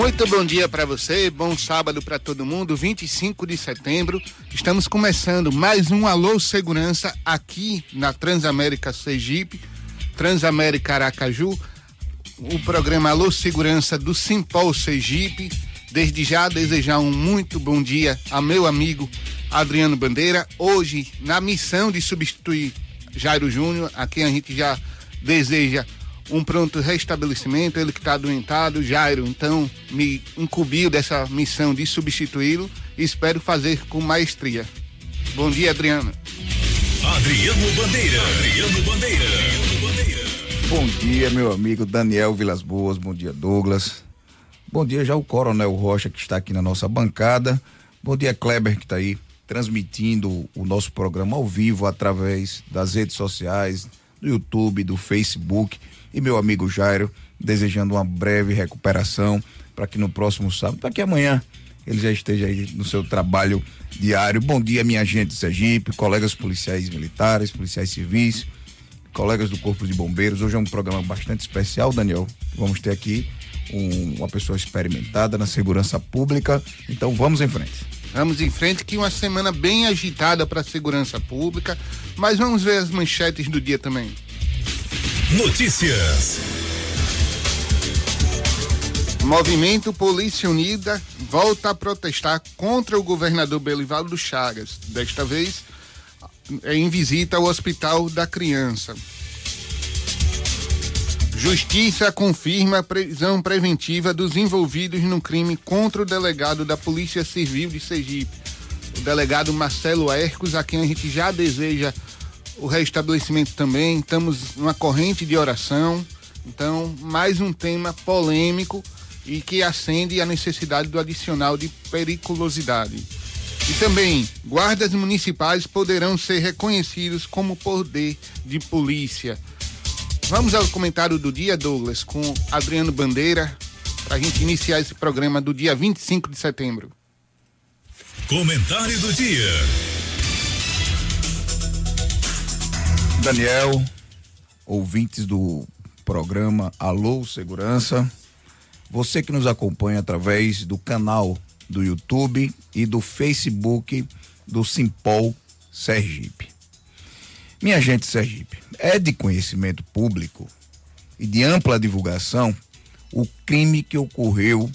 Muito bom dia para você, bom sábado para todo mundo, 25 de setembro. Estamos começando mais um Alô Segurança aqui na Transamérica Sergipe, Transamérica Aracaju, o programa Alô Segurança do Simpol Sergipe. Desde já desejar um muito bom dia a meu amigo Adriano Bandeira, hoje na missão de substituir Jairo Júnior, a quem a gente já deseja um pronto restabelecimento, ele que está adoentado, Jairo, então me incumbiu dessa missão de substituí-lo e espero fazer com maestria. Bom dia, Adriano. Adriano Bandeira. Adriano Bandeira. Adriano Bandeira. Bom dia, meu amigo Daniel Vilas Boas, bom dia, Douglas. Bom dia já o Coronel Rocha que está aqui na nossa bancada. Bom dia, Kleber que está aí transmitindo o nosso programa ao vivo através das redes sociais, do YouTube, do Facebook e meu amigo Jairo, desejando uma breve recuperação para que no próximo sábado, para que amanhã ele já esteja aí no seu trabalho diário. Bom dia, minha gente de Sergipe, colegas policiais militares, policiais civis, colegas do Corpo de Bombeiros. Hoje é um programa bastante especial, Daniel. Vamos ter aqui um, uma pessoa experimentada na segurança pública. Então vamos em frente. Vamos em frente, que uma semana bem agitada para a segurança pública, mas vamos ver as manchetes do dia também. Notícias. Movimento Polícia Unida volta a protestar contra o governador Belivaldo Chagas, desta vez em visita ao Hospital da Criança. Justiça confirma a prisão preventiva dos envolvidos no crime contra o delegado da Polícia Civil de Sergipe, o delegado Marcelo Ercos, a quem a gente já deseja o restabelecimento também. Estamos numa corrente de oração. Então, mais um tema polêmico e que acende a necessidade do adicional de periculosidade. E também, guardas municipais poderão ser reconhecidos como poder de polícia. Vamos ao comentário do dia, Douglas, com Adriano Bandeira, para a gente iniciar esse programa do dia 25 de setembro. Comentário do dia. Daniel, ouvintes do programa Alô Segurança, você que nos acompanha através do canal do YouTube e do Facebook do Simpol Sergipe. Minha gente Sergipe, é de conhecimento público e de ampla divulgação o crime que ocorreu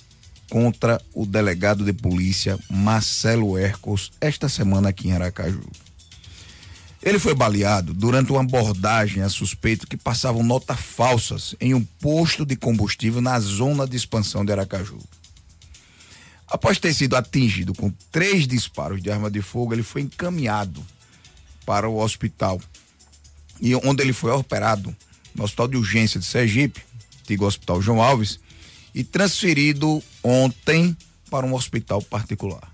contra o delegado de polícia Marcelo Ercos esta semana aqui em Aracaju. Ele foi baleado durante uma abordagem a suspeito que passavam notas falsas em um posto de combustível na zona de expansão de Aracaju. Após ter sido atingido com três disparos de arma de fogo, ele foi encaminhado para o hospital. E onde ele foi operado no Hospital de Urgência de Sergipe, antigo Hospital João Alves, e transferido ontem para um hospital particular.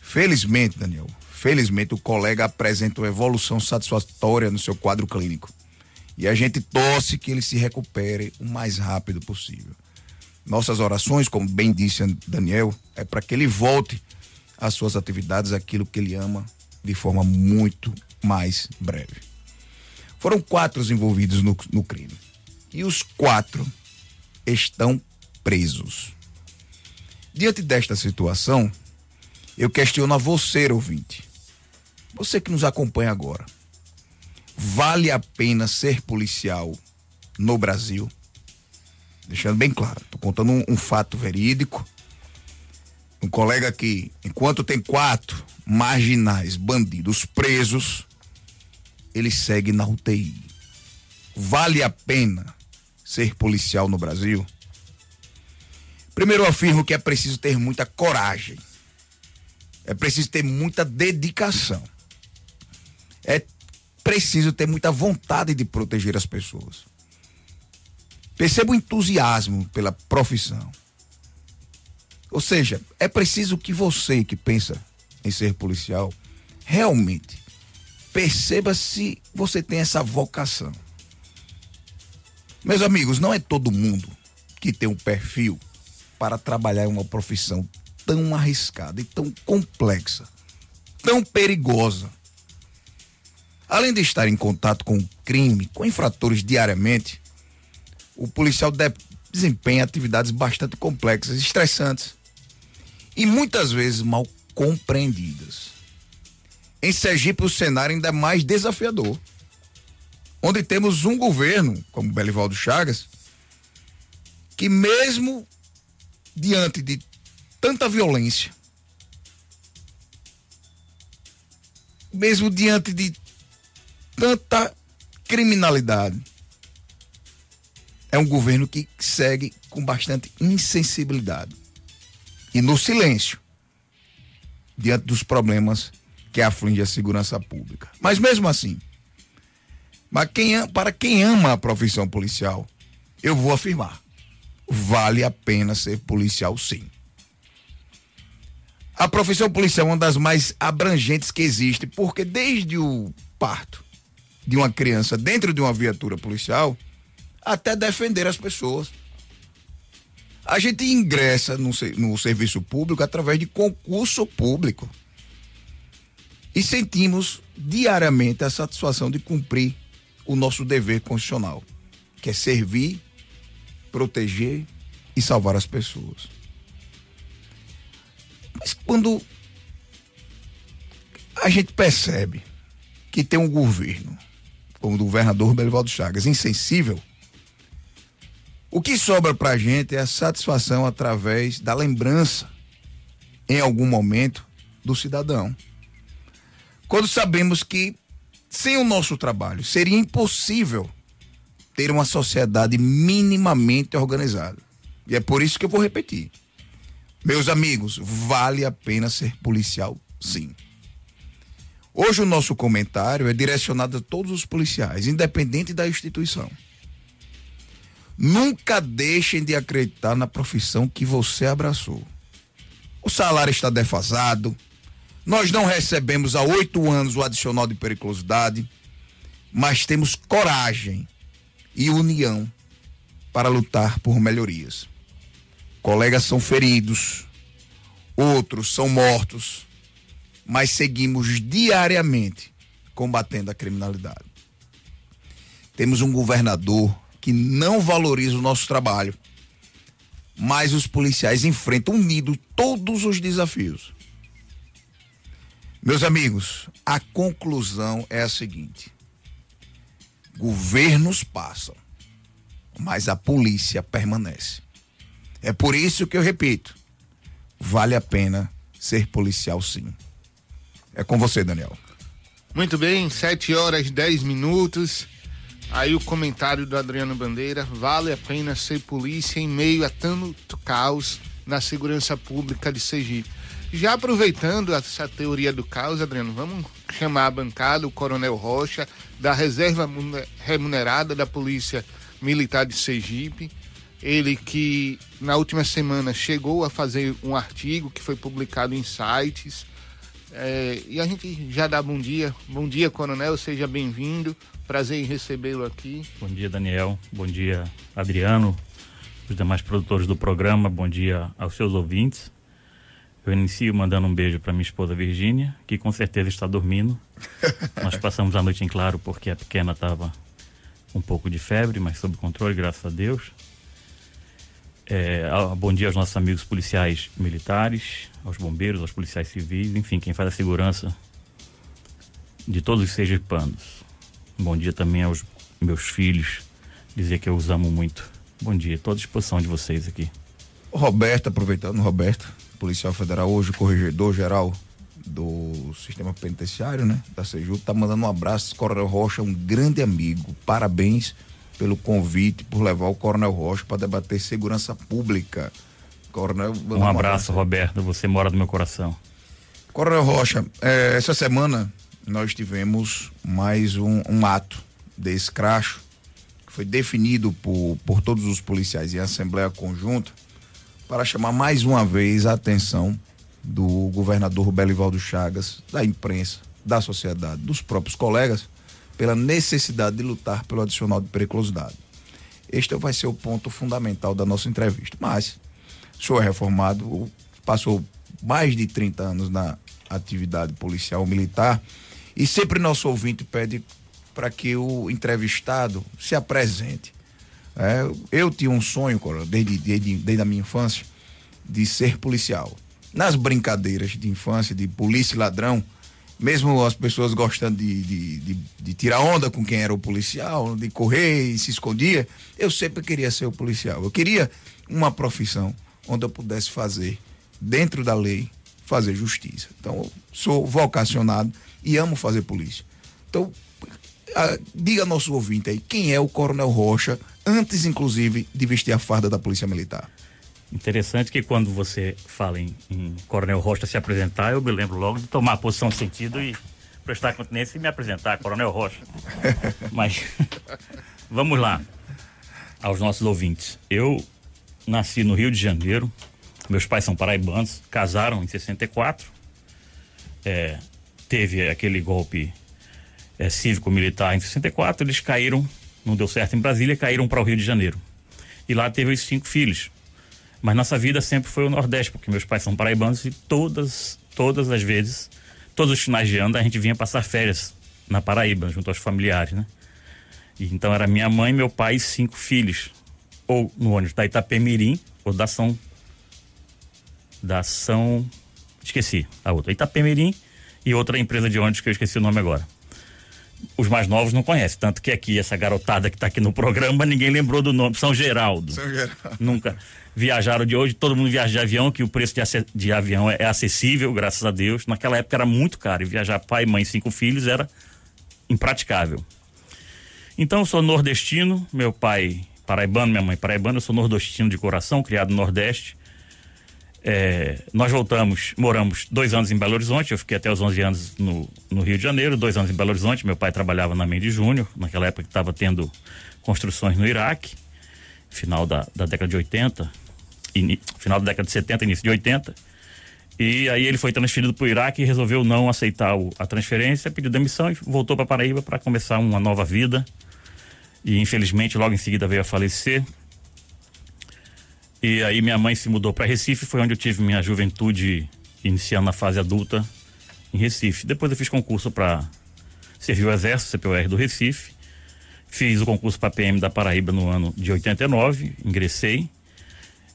Felizmente, Daniel, Felizmente, o colega apresenta uma evolução satisfatória no seu quadro clínico. E a gente torce que ele se recupere o mais rápido possível. Nossas orações, como bem disse Daniel, é para que ele volte às suas atividades, aquilo que ele ama, de forma muito mais breve. Foram quatro os envolvidos no, no crime. E os quatro estão presos. Diante desta situação, eu questiono a você, ouvinte. Você que nos acompanha agora. Vale a pena ser policial no Brasil? Deixando bem claro, estou contando um, um fato verídico. Um colega que, enquanto tem quatro marginais bandidos presos, ele segue na UTI. Vale a pena ser policial no Brasil? Primeiro eu afirmo que é preciso ter muita coragem. É preciso ter muita dedicação é preciso ter muita vontade de proteger as pessoas. Perceba o entusiasmo pela profissão. Ou seja, é preciso que você que pensa em ser policial realmente perceba se você tem essa vocação. Meus amigos, não é todo mundo que tem um perfil para trabalhar em uma profissão tão arriscada e tão complexa, tão perigosa. Além de estar em contato com o crime, com infratores diariamente, o policial desempenha atividades bastante complexas, estressantes e muitas vezes mal compreendidas. Em Sergipe, o cenário ainda é mais desafiador, onde temos um governo, como Belivaldo Chagas, que mesmo diante de tanta violência, mesmo diante de tanta criminalidade, é um governo que segue com bastante insensibilidade e no silêncio diante dos problemas que afligem a segurança pública. Mas mesmo assim, mas quem, para quem ama a profissão policial, eu vou afirmar, vale a pena ser policial sim. A profissão policial é uma das mais abrangentes que existe, porque desde o parto de uma criança dentro de uma viatura policial, até defender as pessoas. A gente ingressa no, no serviço público através de concurso público. E sentimos diariamente a satisfação de cumprir o nosso dever constitucional, que é servir, proteger e salvar as pessoas. Mas quando a gente percebe que tem um governo, como o governador Belivaldo Chagas, insensível o que sobra para a gente é a satisfação através da lembrança, em algum momento, do cidadão. Quando sabemos que, sem o nosso trabalho, seria impossível ter uma sociedade minimamente organizada. E é por isso que eu vou repetir. Meus amigos, vale a pena ser policial, sim. Hoje o nosso comentário é direcionado a todos os policiais, independente da instituição. Nunca deixem de acreditar na profissão que você abraçou. O salário está defasado. Nós não recebemos há oito anos o adicional de periculosidade, mas temos coragem e união para lutar por melhorias. Colegas são feridos, outros são mortos, mas seguimos diariamente combatendo a criminalidade. Temos um governador que não valoriza o nosso trabalho. Mas os policiais enfrentam unidos todos os desafios. Meus amigos, a conclusão é a seguinte: governos passam, mas a polícia permanece. É por isso que eu repito: vale a pena ser policial sim. É com você, Daniel. Muito bem, 7 horas 10 minutos. Aí o comentário do Adriano Bandeira: vale a pena ser polícia em meio a tanto caos na segurança pública de Sergipe. Já aproveitando essa teoria do caos, Adriano, vamos chamar a bancada o Coronel Rocha, da reserva remunerada da Polícia Militar de Sergipe. Ele que na última semana chegou a fazer um artigo que foi publicado em sites. É, e a gente já dá bom dia. Bom dia, Coronel, seja bem-vindo. Prazer em recebê-lo aqui. Bom dia, Daniel. Bom dia, Adriano, os demais produtores do programa. Bom dia aos seus ouvintes. Eu inicio mandando um beijo para minha esposa Virgínia, que com certeza está dormindo. Nós passamos a noite em claro porque a pequena estava um pouco de febre, mas sob controle, graças a Deus. É, bom dia aos nossos amigos policiais militares, aos bombeiros, aos policiais civis, enfim, quem faz a segurança de todos os sergipanos. Bom dia também aos meus filhos. Dizer que eu os amo muito. Bom dia, estou à disposição de vocês aqui. Roberto, aproveitando, Roberto, policial federal, hoje corregedor geral do sistema penitenciário, né? Da Seju, tá mandando um abraço. Coronel Rocha, um grande amigo. Parabéns pelo convite, por levar o Coronel Rocha para debater segurança pública. Coronel, um abraço, Roberto. Você mora no meu coração. Coronel Rocha, é, essa semana nós tivemos mais um, um ato de escracho que foi definido por, por todos os policiais em assembleia conjunta, para chamar mais uma vez a atenção do governador Belivaldo Chagas, da imprensa, da sociedade, dos próprios colegas, pela necessidade de lutar pelo adicional de periculosidade. Este vai ser o ponto fundamental da nossa entrevista. Mas, o senhor é reformado, passou mais de 30 anos na atividade policial militar e sempre nosso ouvinte pede para que o entrevistado se apresente. É, eu tinha um sonho, desde, desde, desde a minha infância, de ser policial. Nas brincadeiras de infância, de polícia e ladrão, mesmo as pessoas gostando de, de, de, de, tirar onda com quem era o policial, de correr e se escondia, eu sempre queria ser o policial. Eu queria uma profissão onde eu pudesse fazer, dentro da lei, fazer justiça. Então, eu sou vocacionado e amo fazer polícia. Então, a, diga ao nosso ouvinte aí, quem é o Coronel Rocha, antes, inclusive, de vestir a farda da Polícia Militar? Interessante que quando você fala em, em Coronel Rocha se apresentar, eu me lembro logo de tomar a posição de sentido e prestar continência e me apresentar, Coronel Rocha. Mas vamos lá, aos nossos ouvintes. Eu nasci no Rio de Janeiro, meus pais são paraibanos, casaram em 64. É, teve aquele golpe é, cívico-militar em 64, eles caíram, não deu certo em Brasília, caíram para o Rio de Janeiro. E lá teve os cinco filhos. Mas nossa vida sempre foi o Nordeste, porque meus pais são paraibanos e todas, todas as vezes, todos os finais de ano, a gente vinha passar férias na Paraíba, junto aos familiares, né? E, então era minha mãe, meu pai e cinco filhos. Ou no ônibus da Itapemirim, ou da São. Da São. Esqueci a outra. Itapemirim e outra empresa de ônibus que eu esqueci o nome agora os mais novos não conhecem. Tanto que aqui, essa garotada que está aqui no programa, ninguém lembrou do nome. São Geraldo. São Geraldo. Nunca viajaram de hoje, todo mundo viaja de avião, que o preço de, de avião é, é, acessível, graças a Deus. Naquela época era muito caro. E viajar pai, mãe cinco filhos era impraticável. Então eu sou nordestino, meu pai paraibano, minha mãe paraibana, eu sou nordestino de coração, criado no Nordeste. É, nós voltamos, moramos dois anos em Belo Horizonte, eu fiquei até os 11 anos no, no Rio de Janeiro, dois anos em Belo Horizonte. Meu pai trabalhava na Mendes Júnior, naquela época que estava tendo construções no Iraque, final da, da década de 80, in, final da década de 70, início de 80. E aí ele foi transferido para o Iraque e resolveu não aceitar o, a transferência, pediu demissão e voltou para Paraíba para começar uma nova vida. E infelizmente logo em seguida veio a falecer. E aí minha mãe se mudou para Recife, foi onde eu tive minha juventude iniciando na fase adulta em Recife. Depois eu fiz concurso para servir o Exército, CPUR do Recife. Fiz o concurso para PM da Paraíba no ano de 89, ingressei.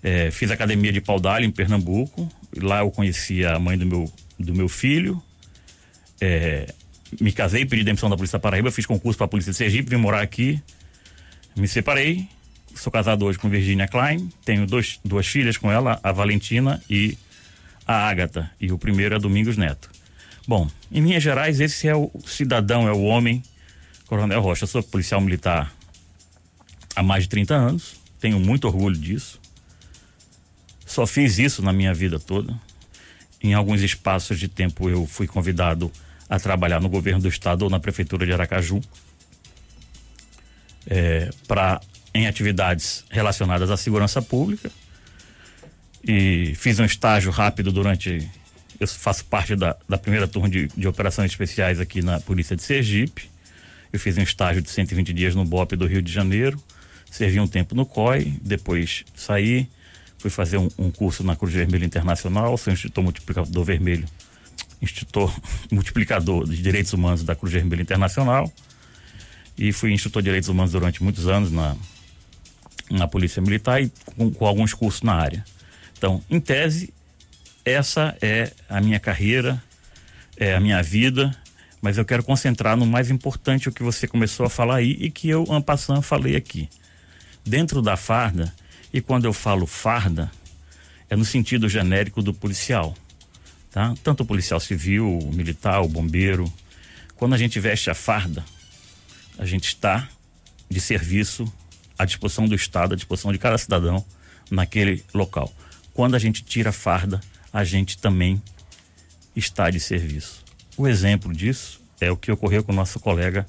É, fiz academia de Paudalho em Pernambuco. Lá eu conheci a mãe do meu, do meu filho. É, me casei, pedi demissão da Polícia da Paraíba, fiz concurso para a Polícia de Sergipe, vim morar aqui. Me separei, sou casado hoje com Virginia Klein, tenho dois, duas filhas com ela, a Valentina e a Ágata, e o primeiro é Domingos Neto. Bom, em linhas gerais, esse é o cidadão, é o homem, Coronel Rocha. Sou policial militar há mais de 30 anos, tenho muito orgulho disso. Só fiz isso na minha vida toda. Em alguns espaços de tempo eu fui convidado a trabalhar no governo do estado ou na prefeitura de Aracaju. É, para em atividades relacionadas à segurança pública e fiz um estágio rápido durante. Eu faço parte da, da primeira turma de, de operações especiais aqui na Polícia de Sergipe. Eu fiz um estágio de 120 dias no BOP do Rio de Janeiro, servi um tempo no COI, depois saí, fui fazer um, um curso na Cruz Vermelha Internacional, sou Instituto Multiplicador Vermelho, Instituto Multiplicador de Direitos Humanos da Cruz Vermelha Internacional e fui instrutor de direitos humanos durante muitos anos na na Polícia Militar e com, com alguns cursos na área. Então, em tese, essa é a minha carreira, é a minha vida, mas eu quero concentrar no mais importante o que você começou a falar aí e que eu, en falei aqui. Dentro da farda, e quando eu falo farda, é no sentido genérico do policial, tá? Tanto o policial civil, o militar, o bombeiro. Quando a gente veste a farda, a gente está de serviço à disposição do Estado, à disposição de cada cidadão naquele local. Quando a gente tira a farda, a gente também está de serviço. O exemplo disso é o que ocorreu com o nosso colega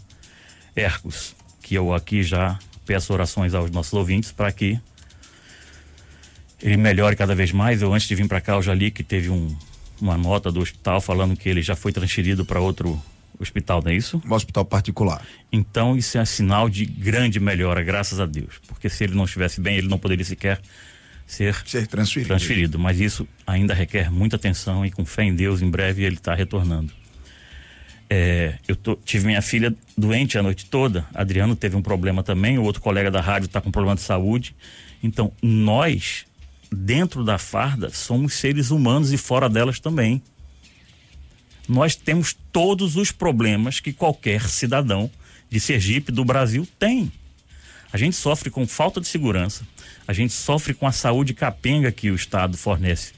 Hercos, que eu aqui já peço orações aos nossos ouvintes para que ele melhore cada vez mais. Eu antes de vir para cá eu já li que teve um, uma nota do hospital falando que ele já foi transferido para outro hospital, não é isso? Um hospital particular. Então isso é sinal de grande melhora, graças a Deus. Porque se ele não estivesse bem, ele não poderia sequer ser, ser transferido. transferido. Mas isso ainda requer muita atenção e com fé em Deus, em breve ele está retornando. É, eu tô, tive minha filha doente a noite toda. Adriano teve um problema também. O outro colega da rádio está com problema de saúde. Então, nós, dentro da farda, somos seres humanos e fora delas também. Nós temos todos os problemas que qualquer cidadão de Sergipe, do Brasil, tem. A gente sofre com falta de segurança, a gente sofre com a saúde capenga que o Estado fornece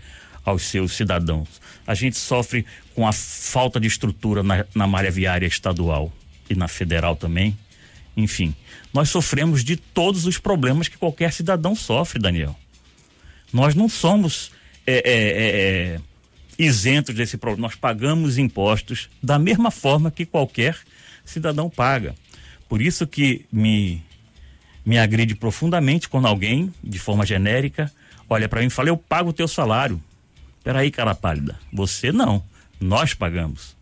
aos seus cidadãos. A gente sofre com a falta de estrutura na, na malha viária estadual e na federal também. Enfim, nós sofremos de todos os problemas que qualquer cidadão sofre, Daniel. Nós não somos é, é, é, é isentos desse problema. Nós pagamos impostos da mesma forma que qualquer cidadão paga. Por isso que me me agride profundamente quando alguém, de forma genérica, olha para mim e fala: Eu pago o teu salário. Peraí, cara pálida. Você não. Nós pagamos.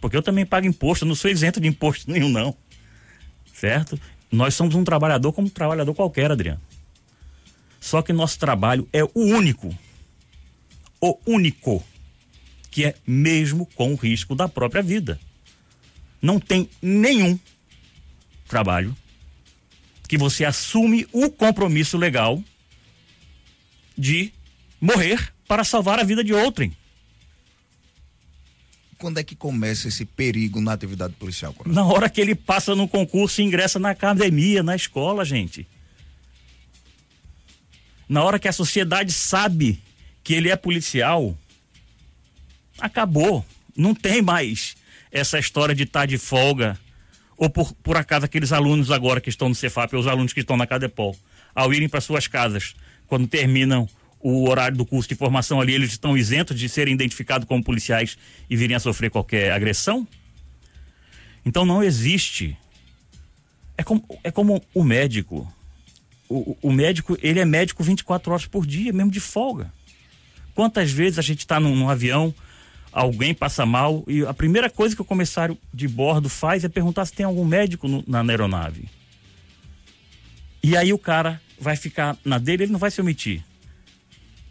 Porque eu também pago imposto, eu não sou isento de imposto nenhum, não. Certo? Nós somos um trabalhador como um trabalhador qualquer, Adriano. Só que nosso trabalho é o único. O único. Que é mesmo com o risco da própria vida. Não tem nenhum trabalho que você assume o compromisso legal de morrer para salvar a vida de outrem. Quando é que começa esse perigo na atividade policial? Coronel? Na hora que ele passa no concurso e ingressa na academia, na escola, gente. Na hora que a sociedade sabe que ele é policial, acabou. Não tem mais essa história de estar tá de folga ou por, por acaso aqueles alunos agora que estão no Cefap, ou os alunos que estão na Cadepol, ao irem para suas casas, quando terminam o horário do curso de formação ali, eles estão isentos de serem identificados como policiais e virem a sofrer qualquer agressão? Então não existe. É como, é como o médico. O, o médico, ele é médico 24 horas por dia, mesmo de folga. Quantas vezes a gente está num, num avião, alguém passa mal e a primeira coisa que o comissário de bordo faz é perguntar se tem algum médico no, na aeronave. E aí o cara vai ficar na dele, ele não vai se omitir.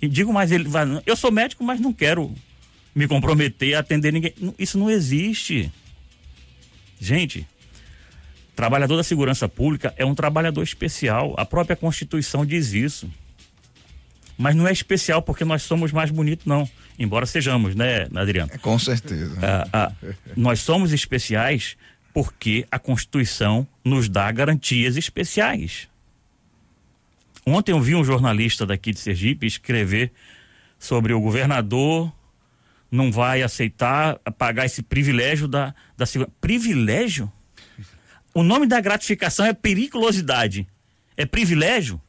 E digo mais, ele vai, eu sou médico, mas não quero me comprometer a atender ninguém. Isso não existe. Gente, trabalhador da segurança pública é um trabalhador especial. A própria Constituição diz isso. Mas não é especial porque nós somos mais bonitos, não. Embora sejamos, né, Adriano? É, com certeza. Ah, ah, nós somos especiais porque a Constituição nos dá garantias especiais. Ontem eu vi um jornalista daqui de Sergipe escrever sobre o governador não vai aceitar pagar esse privilégio da, da segurança. Privilégio? O nome da gratificação é periculosidade. É privilégio?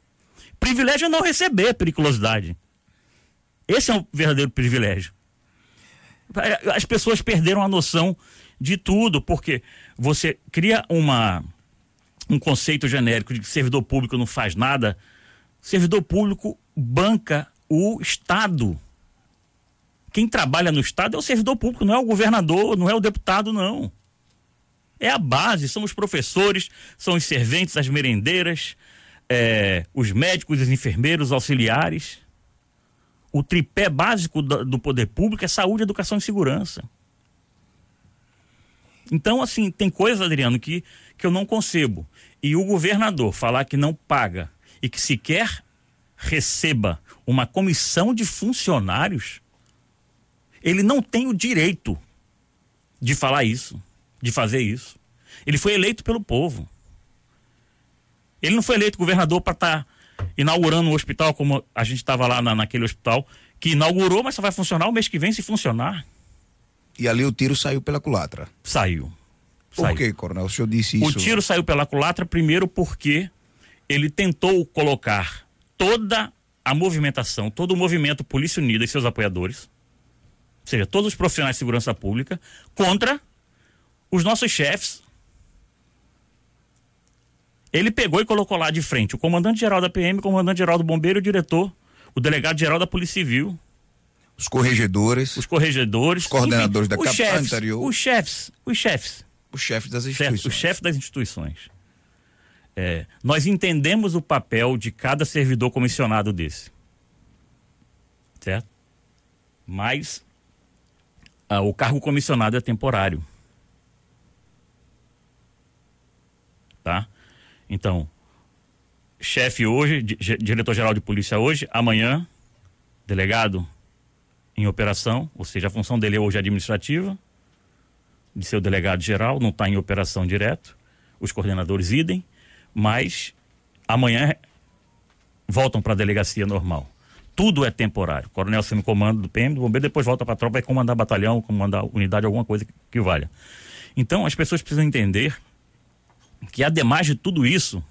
Privilégio é não receber periculosidade. Esse é um verdadeiro privilégio. As pessoas perderam a noção de tudo, porque você cria uma, um conceito genérico de que servidor público não faz nada. Servidor público banca o Estado. Quem trabalha no Estado é o servidor público, não é o governador, não é o deputado, não. É a base, são os professores, são os serventes, as merendeiras, é, os médicos, os enfermeiros, os auxiliares. O tripé básico do, do poder público é saúde, educação e segurança. Então, assim, tem coisas, Adriano, que, que eu não concebo. E o governador falar que não paga e que sequer receba uma comissão de funcionários, ele não tem o direito de falar isso, de fazer isso. Ele foi eleito pelo povo. Ele não foi eleito governador para estar tá inaugurando um hospital como a gente estava lá na, naquele hospital, que inaugurou, mas só vai funcionar o mês que vem se funcionar. E ali o tiro saiu pela culatra. Saiu. Por saiu. que, Coronel? O senhor disse isso? O tiro saiu pela culatra, primeiro porque ele tentou colocar toda a movimentação, todo o movimento Polícia Unida e seus apoiadores, ou seja, todos os profissionais de segurança pública, contra os nossos chefes, ele pegou e colocou lá de frente o comandante-geral da PM, o comandante-geral do bombeiro o diretor, o delegado geral da Polícia Civil, Os corregedores, os corregedores, Os coordenadores da os capital chefes, interior. os chefes, os chefes, os chefes das certo? instituições. os chefes das instituições. É, nós entendemos o papel de cada servidor comissionado desse, certo? Mas ah, o cargo comissionado é temporário, tá? Então, chefe hoje, di- ge- diretor-geral de polícia hoje, amanhã, delegado em operação, ou seja, a função dele hoje é administrativa, de ser o delegado geral, não está em operação direto, os coordenadores idem, mas amanhã voltam para a delegacia normal. Tudo é temporário. Coronel assume comando do PM, do bombeiro, depois volta para a tropa, vai comandar batalhão, comandar unidade, alguma coisa que, que valha. Então, as pessoas precisam entender que, ademais de tudo isso,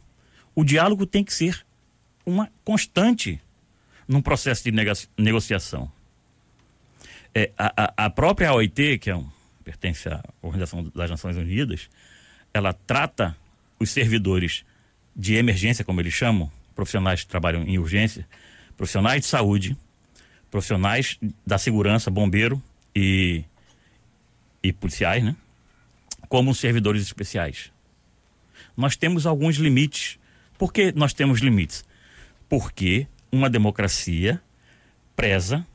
o diálogo tem que ser uma constante num processo de negociação. É, a, a- a própria OIT, que é um, pertence à Organização das Nações Unidas, ela trata os servidores de emergência, como eles chamam, profissionais que trabalham em urgência, profissionais de saúde, profissionais da segurança, bombeiro e, e policiais, né? Como servidores especiais. Nós temos alguns limites. Por que nós temos limites? Porque uma democracia preza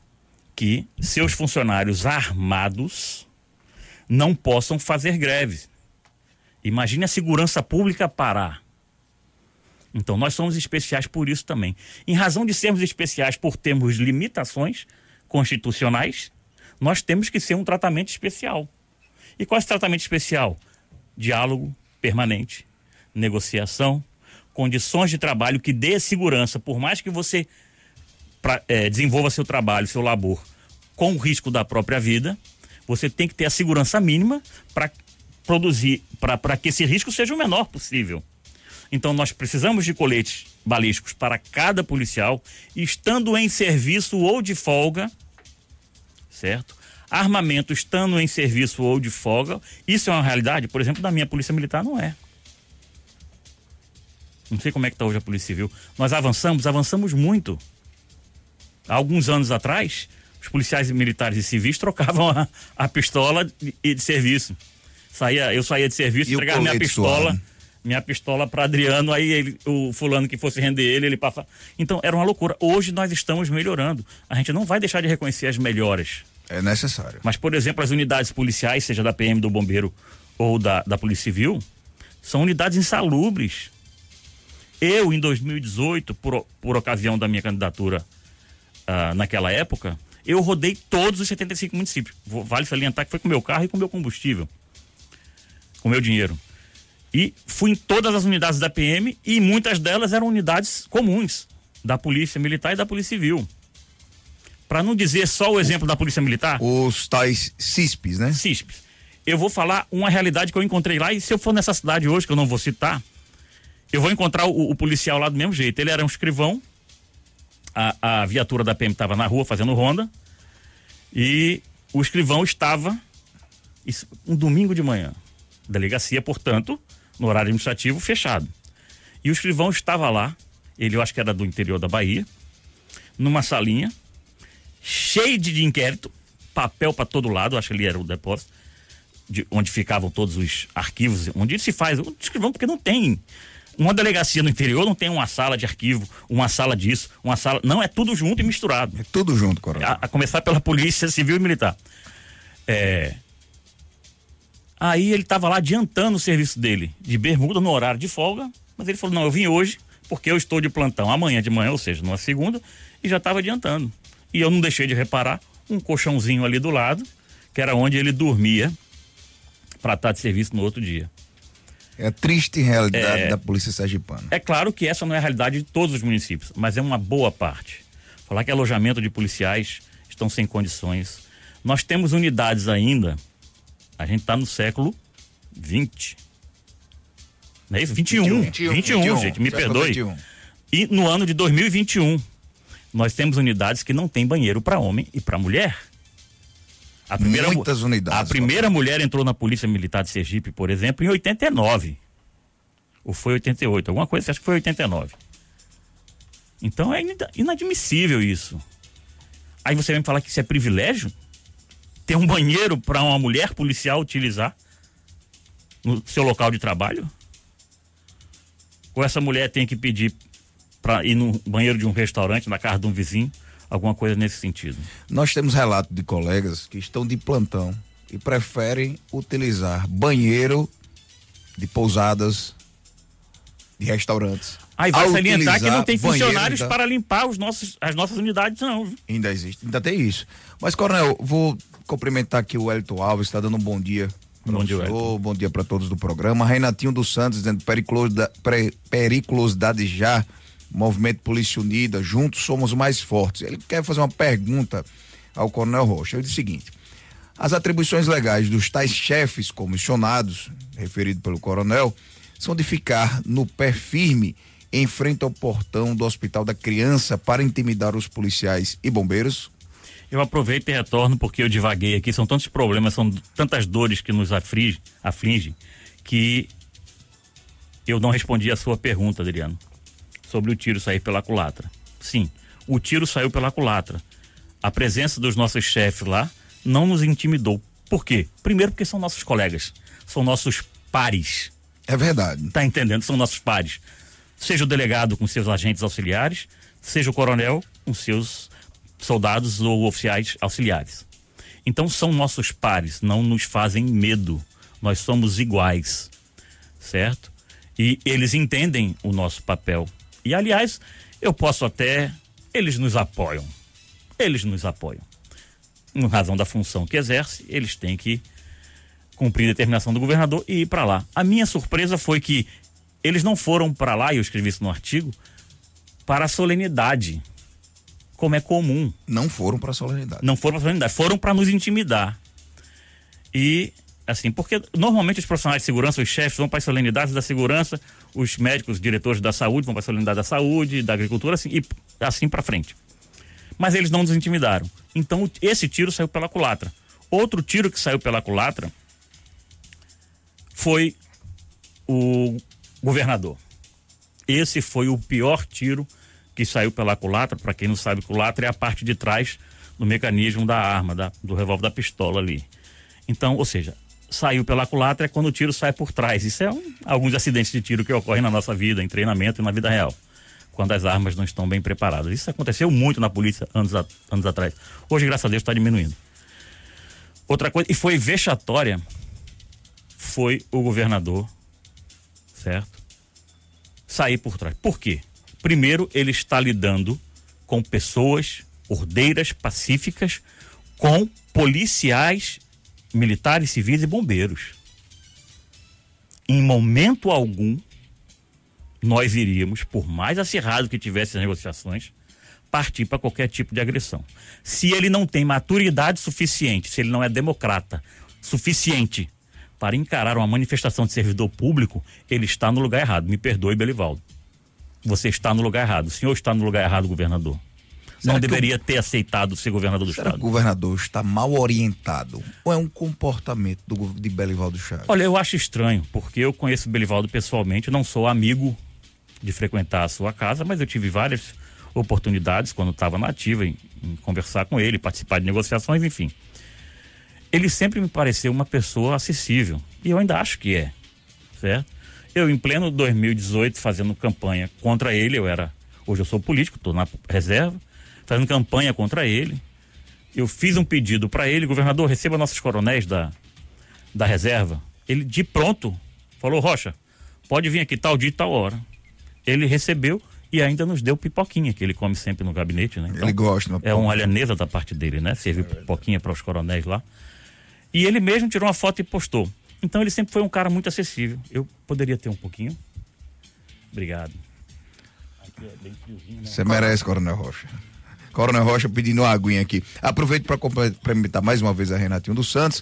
que seus funcionários armados não possam fazer greve. Imagine a segurança pública parar. Então, nós somos especiais por isso também. Em razão de sermos especiais por termos limitações constitucionais, nós temos que ser um tratamento especial. E qual é esse tratamento especial? Diálogo permanente, negociação, condições de trabalho que dê segurança, por mais que você pra, eh, desenvolva seu trabalho, seu labor, com o risco da própria vida, você tem que ter a segurança mínima para produzir, para que esse risco seja o menor possível. Então nós precisamos de coletes balísticos para cada policial, estando em serviço ou de folga, certo? Armamento estando em serviço ou de folga, isso é uma realidade, por exemplo, da minha polícia militar não é. Não sei como é que está hoje a Polícia Civil. Nós avançamos, avançamos muito. Há alguns anos atrás, os policiais militares e civis trocavam a, a pistola de, de serviço. Saía, eu saía de serviço, E entregava minha pistola, minha pistola para Adriano, aí ele, o fulano que fosse render ele, ele passa. Então era uma loucura. Hoje nós estamos melhorando. A gente não vai deixar de reconhecer as melhoras. É necessário. Mas, por exemplo, as unidades policiais, seja da PM, do Bombeiro ou da, da Polícia Civil, são unidades insalubres. Eu, em 2018, por, por ocasião da minha candidatura ah, naquela época, eu rodei todos os 75 municípios. Vale salientar que foi com meu carro e com meu combustível. Com meu dinheiro. E fui em todas as unidades da PM e muitas delas eram unidades comuns da Polícia Militar e da Polícia Civil. Para não dizer só o exemplo da Polícia Militar, Os tais CISPs, né? CISPs. Eu vou falar uma realidade que eu encontrei lá e se eu for nessa cidade hoje, que eu não vou citar, eu vou encontrar o, o policial lá do mesmo jeito. Ele era um escrivão, a, a viatura da PM estava na rua fazendo ronda e o escrivão estava, isso, um domingo de manhã, delegacia, portanto, no horário administrativo fechado. E o escrivão estava lá, ele eu acho que era do interior da Bahia, numa salinha, cheio de, inquérito, papel para todo lado, acho que ali era o depósito, de onde ficavam todos os arquivos, onde se faz, o escrivão, porque não tem. Uma delegacia no interior não tem uma sala de arquivo, uma sala disso, uma sala. Não, é tudo junto e misturado. É tudo junto, coronel. A, a começar pela polícia civil e militar. É. Aí ele estava lá adiantando o serviço dele, de bermuda no horário de folga, mas ele falou: não, eu vim hoje porque eu estou de plantão amanhã de manhã, ou seja, numa segunda, e já estava adiantando. E eu não deixei de reparar um colchãozinho ali do lado, que era onde ele dormia para estar de serviço no outro dia. É a triste realidade É. da Polícia Sergipana. É claro que essa não é a realidade de todos os municípios, mas é uma boa parte. Falar que alojamento de policiais estão sem condições. Nós temos unidades ainda, a gente está no século 20. Não é isso? 21. 21, 21, gente, me perdoe. 21. E no ano de 2021, nós temos unidades que não têm banheiro para homem e para mulher. A primeira, mu- Muitas unidades, A primeira mulher entrou na Polícia Militar de Sergipe, por exemplo, em 89. Ou foi 88, alguma coisa, acho que foi 89. Então é inadmissível isso. Aí você vem me falar que isso é privilégio? Ter um banheiro para uma mulher policial utilizar no seu local de trabalho? Ou essa mulher tem que pedir para ir no banheiro de um restaurante, na casa de um vizinho, alguma coisa nesse sentido? Nós temos relato de colegas que estão de plantão e preferem utilizar banheiro de pousadas, de restaurantes. Aí vai salientar que não tem funcionários para limpar os nossos, as nossas unidades, não. Ainda existe, ainda tem isso. Mas, Coronel, vou cumprimentar aqui o Elton Alves, está dando um bom dia Bom dia, senhor, bom dia para todos do programa. Renatinho dos Santos dizendo periculosidade já, Movimento Polícia Unida, juntos somos mais fortes. Ele quer fazer uma pergunta ao Coronel Rocha. Ele diz o seguinte: as atribuições legais dos tais chefes comissionados, referido pelo coronel, são de ficar no pé firme em frente ao portão do Hospital da Criança para intimidar os policiais e bombeiros? Eu aproveito e retorno porque eu divaguei aqui, são tantos problemas, são tantas dores que nos aflige, afligem, que eu não respondi a sua pergunta, Adriano, sobre o tiro sair pela culatra. Sim, o tiro saiu pela culatra. A presença dos nossos chefes lá não nos intimidou. Por quê? Primeiro porque são nossos colegas, são nossos pares. É verdade. Tá entendendo? São nossos pares. Seja o delegado com seus agentes auxiliares, seja o coronel com seus soldados ou oficiais auxiliares. Então são nossos pares, não nos fazem medo. Nós somos iguais, certo? E eles entendem o nosso papel. E aliás, eu posso até. Eles nos apoiam. Eles nos apoiam em razão da função que exerce, eles têm que cumprir a determinação do governador e ir para lá. A minha surpresa foi que eles não foram para lá, e eu escrevi isso no artigo, para a solenidade, como é comum. Não foram para a solenidade. Não foram para a solenidade, foram para nos intimidar. E, assim, porque normalmente os profissionais de segurança, os chefes, vão para as solenidades da segurança, os médicos, os diretores da saúde vão para a solenidade da saúde, da agricultura, assim, e assim para frente mas eles não nos intimidaram. Então esse tiro saiu pela culatra. Outro tiro que saiu pela culatra foi o governador. Esse foi o pior tiro que saiu pela culatra. Para quem não sabe, culatra é a parte de trás do mecanismo da arma, da, do revólver da pistola ali. Então, ou seja, saiu pela culatra é quando o tiro sai por trás. Isso é um, alguns acidentes de tiro que ocorrem na nossa vida, em treinamento e na vida real quando as armas não estão bem preparadas. Isso aconteceu muito na polícia anos, a, anos atrás. Hoje, graças a Deus, está diminuindo. Outra coisa, e foi vexatória, foi o governador, certo? Sair por trás. Por quê? Primeiro, ele está lidando com pessoas ordeiras, pacíficas, com policiais, militares, civis e bombeiros. Em momento algum, nós iríamos, por mais acirrado que tivesse as negociações, partir para qualquer tipo de agressão. Se ele não tem maturidade suficiente, se ele não é democrata suficiente para encarar uma manifestação de servidor público, ele está no lugar errado. Me perdoe, Belivaldo. Você está no lugar errado. O senhor está no lugar errado, governador. Será não deveria o... ter aceitado ser governador do Será Estado. O governador está mal orientado? Ou é um comportamento do, de Belivaldo Chaves? Olha, eu acho estranho, porque eu conheço o Belivaldo pessoalmente, não sou amigo de frequentar a sua casa, mas eu tive várias oportunidades quando estava na ativa em, em, conversar com ele, participar de negociações, enfim. Ele sempre me pareceu uma pessoa acessível e eu ainda acho que é, certo? Eu em pleno 2018 fazendo campanha contra ele, eu era, hoje eu sou político, estou na reserva, fazendo campanha contra ele. Eu fiz um pedido para ele, governador, receba nossos coronéis da da reserva. Ele de pronto falou: "Rocha, pode vir aqui tal dia e tal hora" ele recebeu e ainda nos deu pipoquinha, que ele come sempre no gabinete, né? Então, ele gosta. É uma alhanesa da parte dele, né? Serviu é pipoquinha para os coronéis lá. E ele mesmo tirou uma foto e postou. Então ele sempre foi um cara muito acessível. Eu poderia ter um pouquinho. Obrigado. Aqui é bem friozinho, né? Você merece, Coronel Rocha. Coronel Rocha pedindo uma aguinha aqui. Aproveito para cumprimentar mais uma vez a Renatinho dos Santos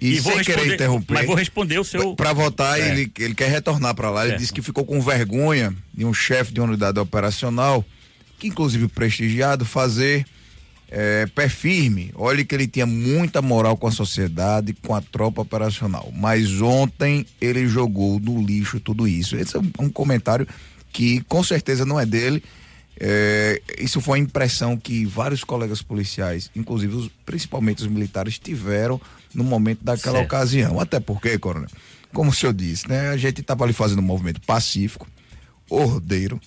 e, e sem querer interromper. Mas vou responder o seu. Para votar, é. ele, ele quer retornar para lá. Ele certo. disse que ficou com vergonha de um chefe de uma unidade operacional, que inclusive prestigiado, fazer é, pé firme. Olha que ele tinha muita moral com a sociedade, com a tropa operacional. Mas ontem ele jogou no lixo tudo isso. Esse é um, um comentário que com certeza não é dele. É, isso foi a impressão que vários colegas policiais, inclusive os, principalmente os militares, tiveram no momento daquela certo. ocasião. Até porque, coronel, como o senhor disse, né? A gente estava ali fazendo um movimento pacífico, ordeiro,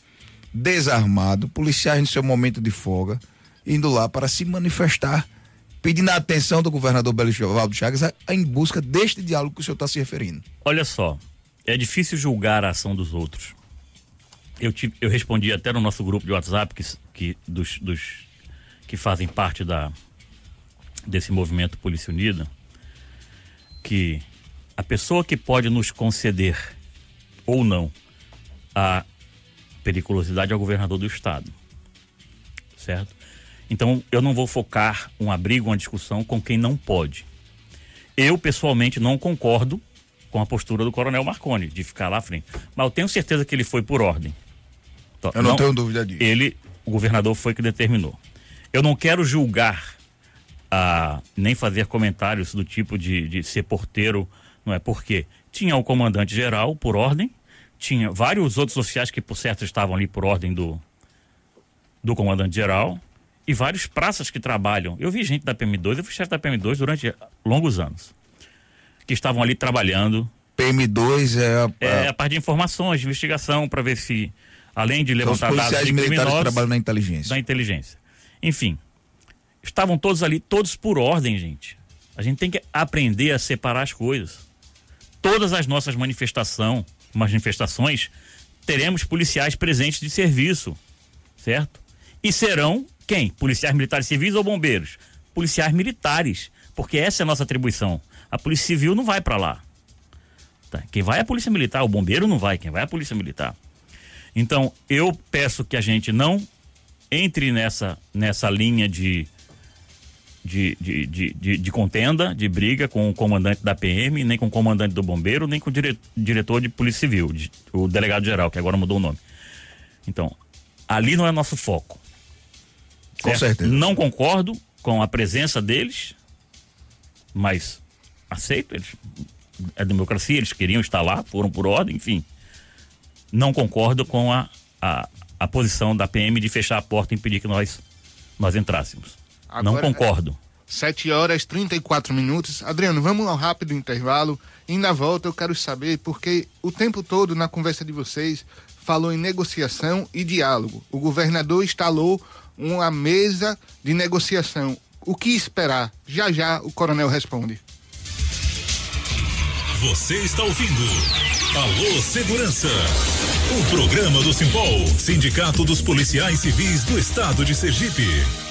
desarmado, policiais no seu momento de folga, indo lá para se manifestar, pedindo a atenção do governador Belivaldo Chagas a, a, em busca deste diálogo que o senhor está se referindo. Olha só, é difícil julgar a ação dos outros. Eu, te, eu respondi até no nosso grupo de WhatsApp que, que dos, dos que fazem parte da desse movimento Polícia Unida que a pessoa que pode nos conceder ou não a periculosidade é o governador do estado. Certo? Então, eu não vou focar um abrigo, uma discussão com quem não pode. Eu, pessoalmente, não concordo com a postura do Coronel Marconi, de ficar lá à frente. Mas eu tenho certeza que ele foi por ordem. Eu não, não tenho dúvida disso. Ele, o governador foi que determinou. Eu não quero julgar, ah, nem fazer comentários do tipo de, de ser porteiro, não é? Porque tinha o comandante geral, por ordem, tinha vários outros oficiais que, por certo, estavam ali por ordem do, do comandante geral, e vários praças que trabalham. Eu vi gente da PM2, eu fui chefe da PM2 durante longos anos, que estavam ali trabalhando. PM2 é a, é a parte de informações, de investigação, para ver se, além de levantar dados de militares que trabalham na inteligência. Da inteligência. Enfim, estavam todos ali, todos por ordem, gente. A gente tem que aprender a separar as coisas. Todas as nossas manifestação, manifestações, teremos policiais presentes de serviço, certo? E serão quem? Policiais militares civis ou bombeiros? Policiais militares, porque essa é a nossa atribuição. A Polícia Civil não vai para lá. Tá? Quem vai é a Polícia Militar, o bombeiro não vai, quem vai é a Polícia Militar. Então, eu peço que a gente não entre nessa, nessa linha de, de, de, de, de, contenda, de briga com o comandante da PM, nem com o comandante do bombeiro, nem com o dire, diretor de Polícia Civil, de, o delegado geral, que agora mudou o nome. Então, ali não é nosso foco. Com certeza. Não concordo com a presença deles, mas aceito. Eles, é democracia, eles queriam estar lá, foram por ordem, enfim. Não concordo com a, a, a posição da PM de fechar a porta e impedir que nós, nós entrássemos. Agora, não concordo. 7 horas 34 minutos. Adriano, vamos ao rápido intervalo. E na volta eu quero saber, porque o tempo todo na conversa de vocês falou em negociação e diálogo. O governador instalou uma mesa de negociação. O que esperar? Já já o coronel responde. Você está ouvindo Alô Segurança, o programa do Simpol, Sindicato dos Policiais Civis do Estado de Sergipe.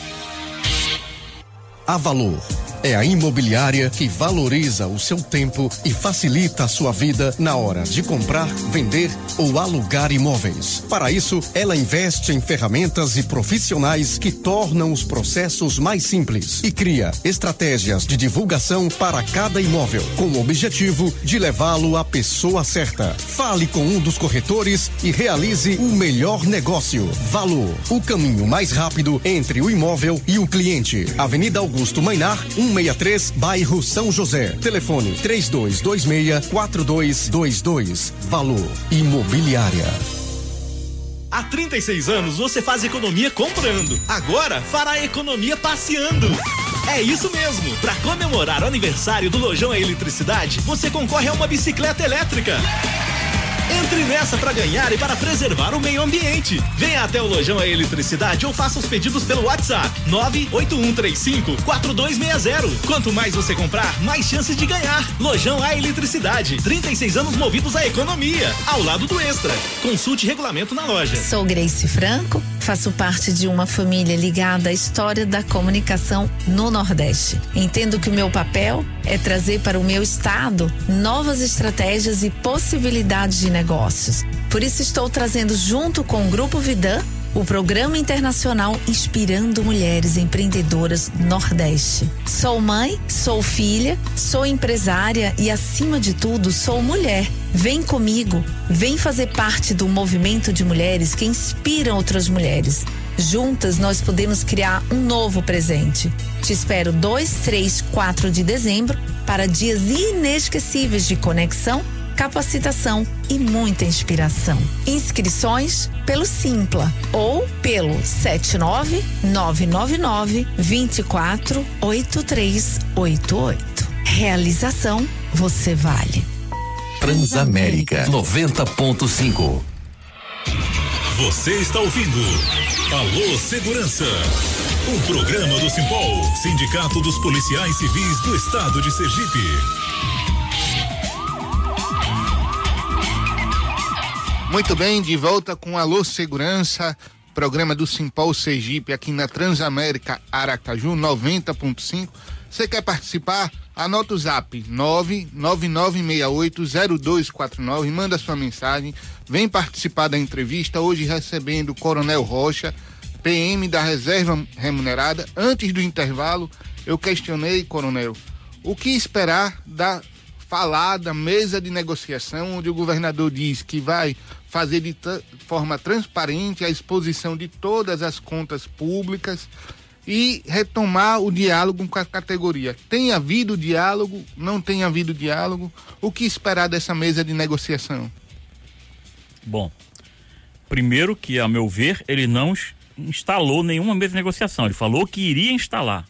A Valor é a imobiliária que valoriza o seu tempo e facilita a sua vida na hora de comprar, vender ou alugar imóveis. Para isso, ela investe em ferramentas e profissionais que tornam os processos mais simples e cria estratégias de divulgação para cada imóvel, com o objetivo de levá-lo à pessoa certa. Fale com um dos corretores e realize o melhor negócio. Valor, o caminho mais rápido entre o imóvel e o cliente. Avenida Augusto Mainar, 163, bairro São José. Telefone 3226 4222. Valor Imobiliária. Há 36 anos você faz economia comprando. Agora fará economia passeando. É isso mesmo! Para comemorar o aniversário do Lojão à Eletricidade, você concorre a uma bicicleta elétrica. Entre nessa para ganhar e para preservar o meio ambiente. Venha até o Lojão a Eletricidade ou faça os pedidos pelo WhatsApp 98135 4260. Quanto mais você comprar, mais chances de ganhar. Lojão a Eletricidade, 36 anos movidos à economia, ao lado do Extra. Consulte regulamento na loja. Sou Grace Franco, faço parte de uma família ligada à história da comunicação no Nordeste. Entendo que o meu papel é trazer para o meu estado novas estratégias e possibilidades de negócios. Por isso estou trazendo junto com o Grupo Vidan o programa internacional Inspirando Mulheres Empreendedoras Nordeste. Sou mãe, sou filha, sou empresária e, acima de tudo, sou mulher. Vem comigo, vem fazer parte do movimento de mulheres que inspiram outras mulheres. Juntas nós podemos criar um novo presente. Te espero 2, 3, 4 de dezembro para dias inesquecíveis de conexão capacitação e muita inspiração. Inscrições pelo Simpla ou pelo 79999 248388. Realização Você Vale. Transamérica 90.5. Você está ouvindo Alô Segurança, um programa do Simpol, Sindicato dos Policiais Civis do Estado de Sergipe. Muito bem, de volta com Alô Segurança, programa do Simpol Sergipe aqui na Transamérica Aracaju 90.5. Você quer participar? Anota o zap 999680249, manda sua mensagem, vem participar da entrevista hoje recebendo o Coronel Rocha, PM da Reserva Remunerada. Antes do intervalo, eu questionei, Coronel, o que esperar da falada mesa de negociação, onde o governador diz que vai fazer de forma transparente a exposição de todas as contas públicas e retomar o diálogo com a categoria. Tem havido diálogo? Não tem havido diálogo? O que esperar dessa mesa de negociação? Bom, primeiro que, a meu ver, ele não instalou nenhuma mesa de negociação. Ele falou que iria instalar.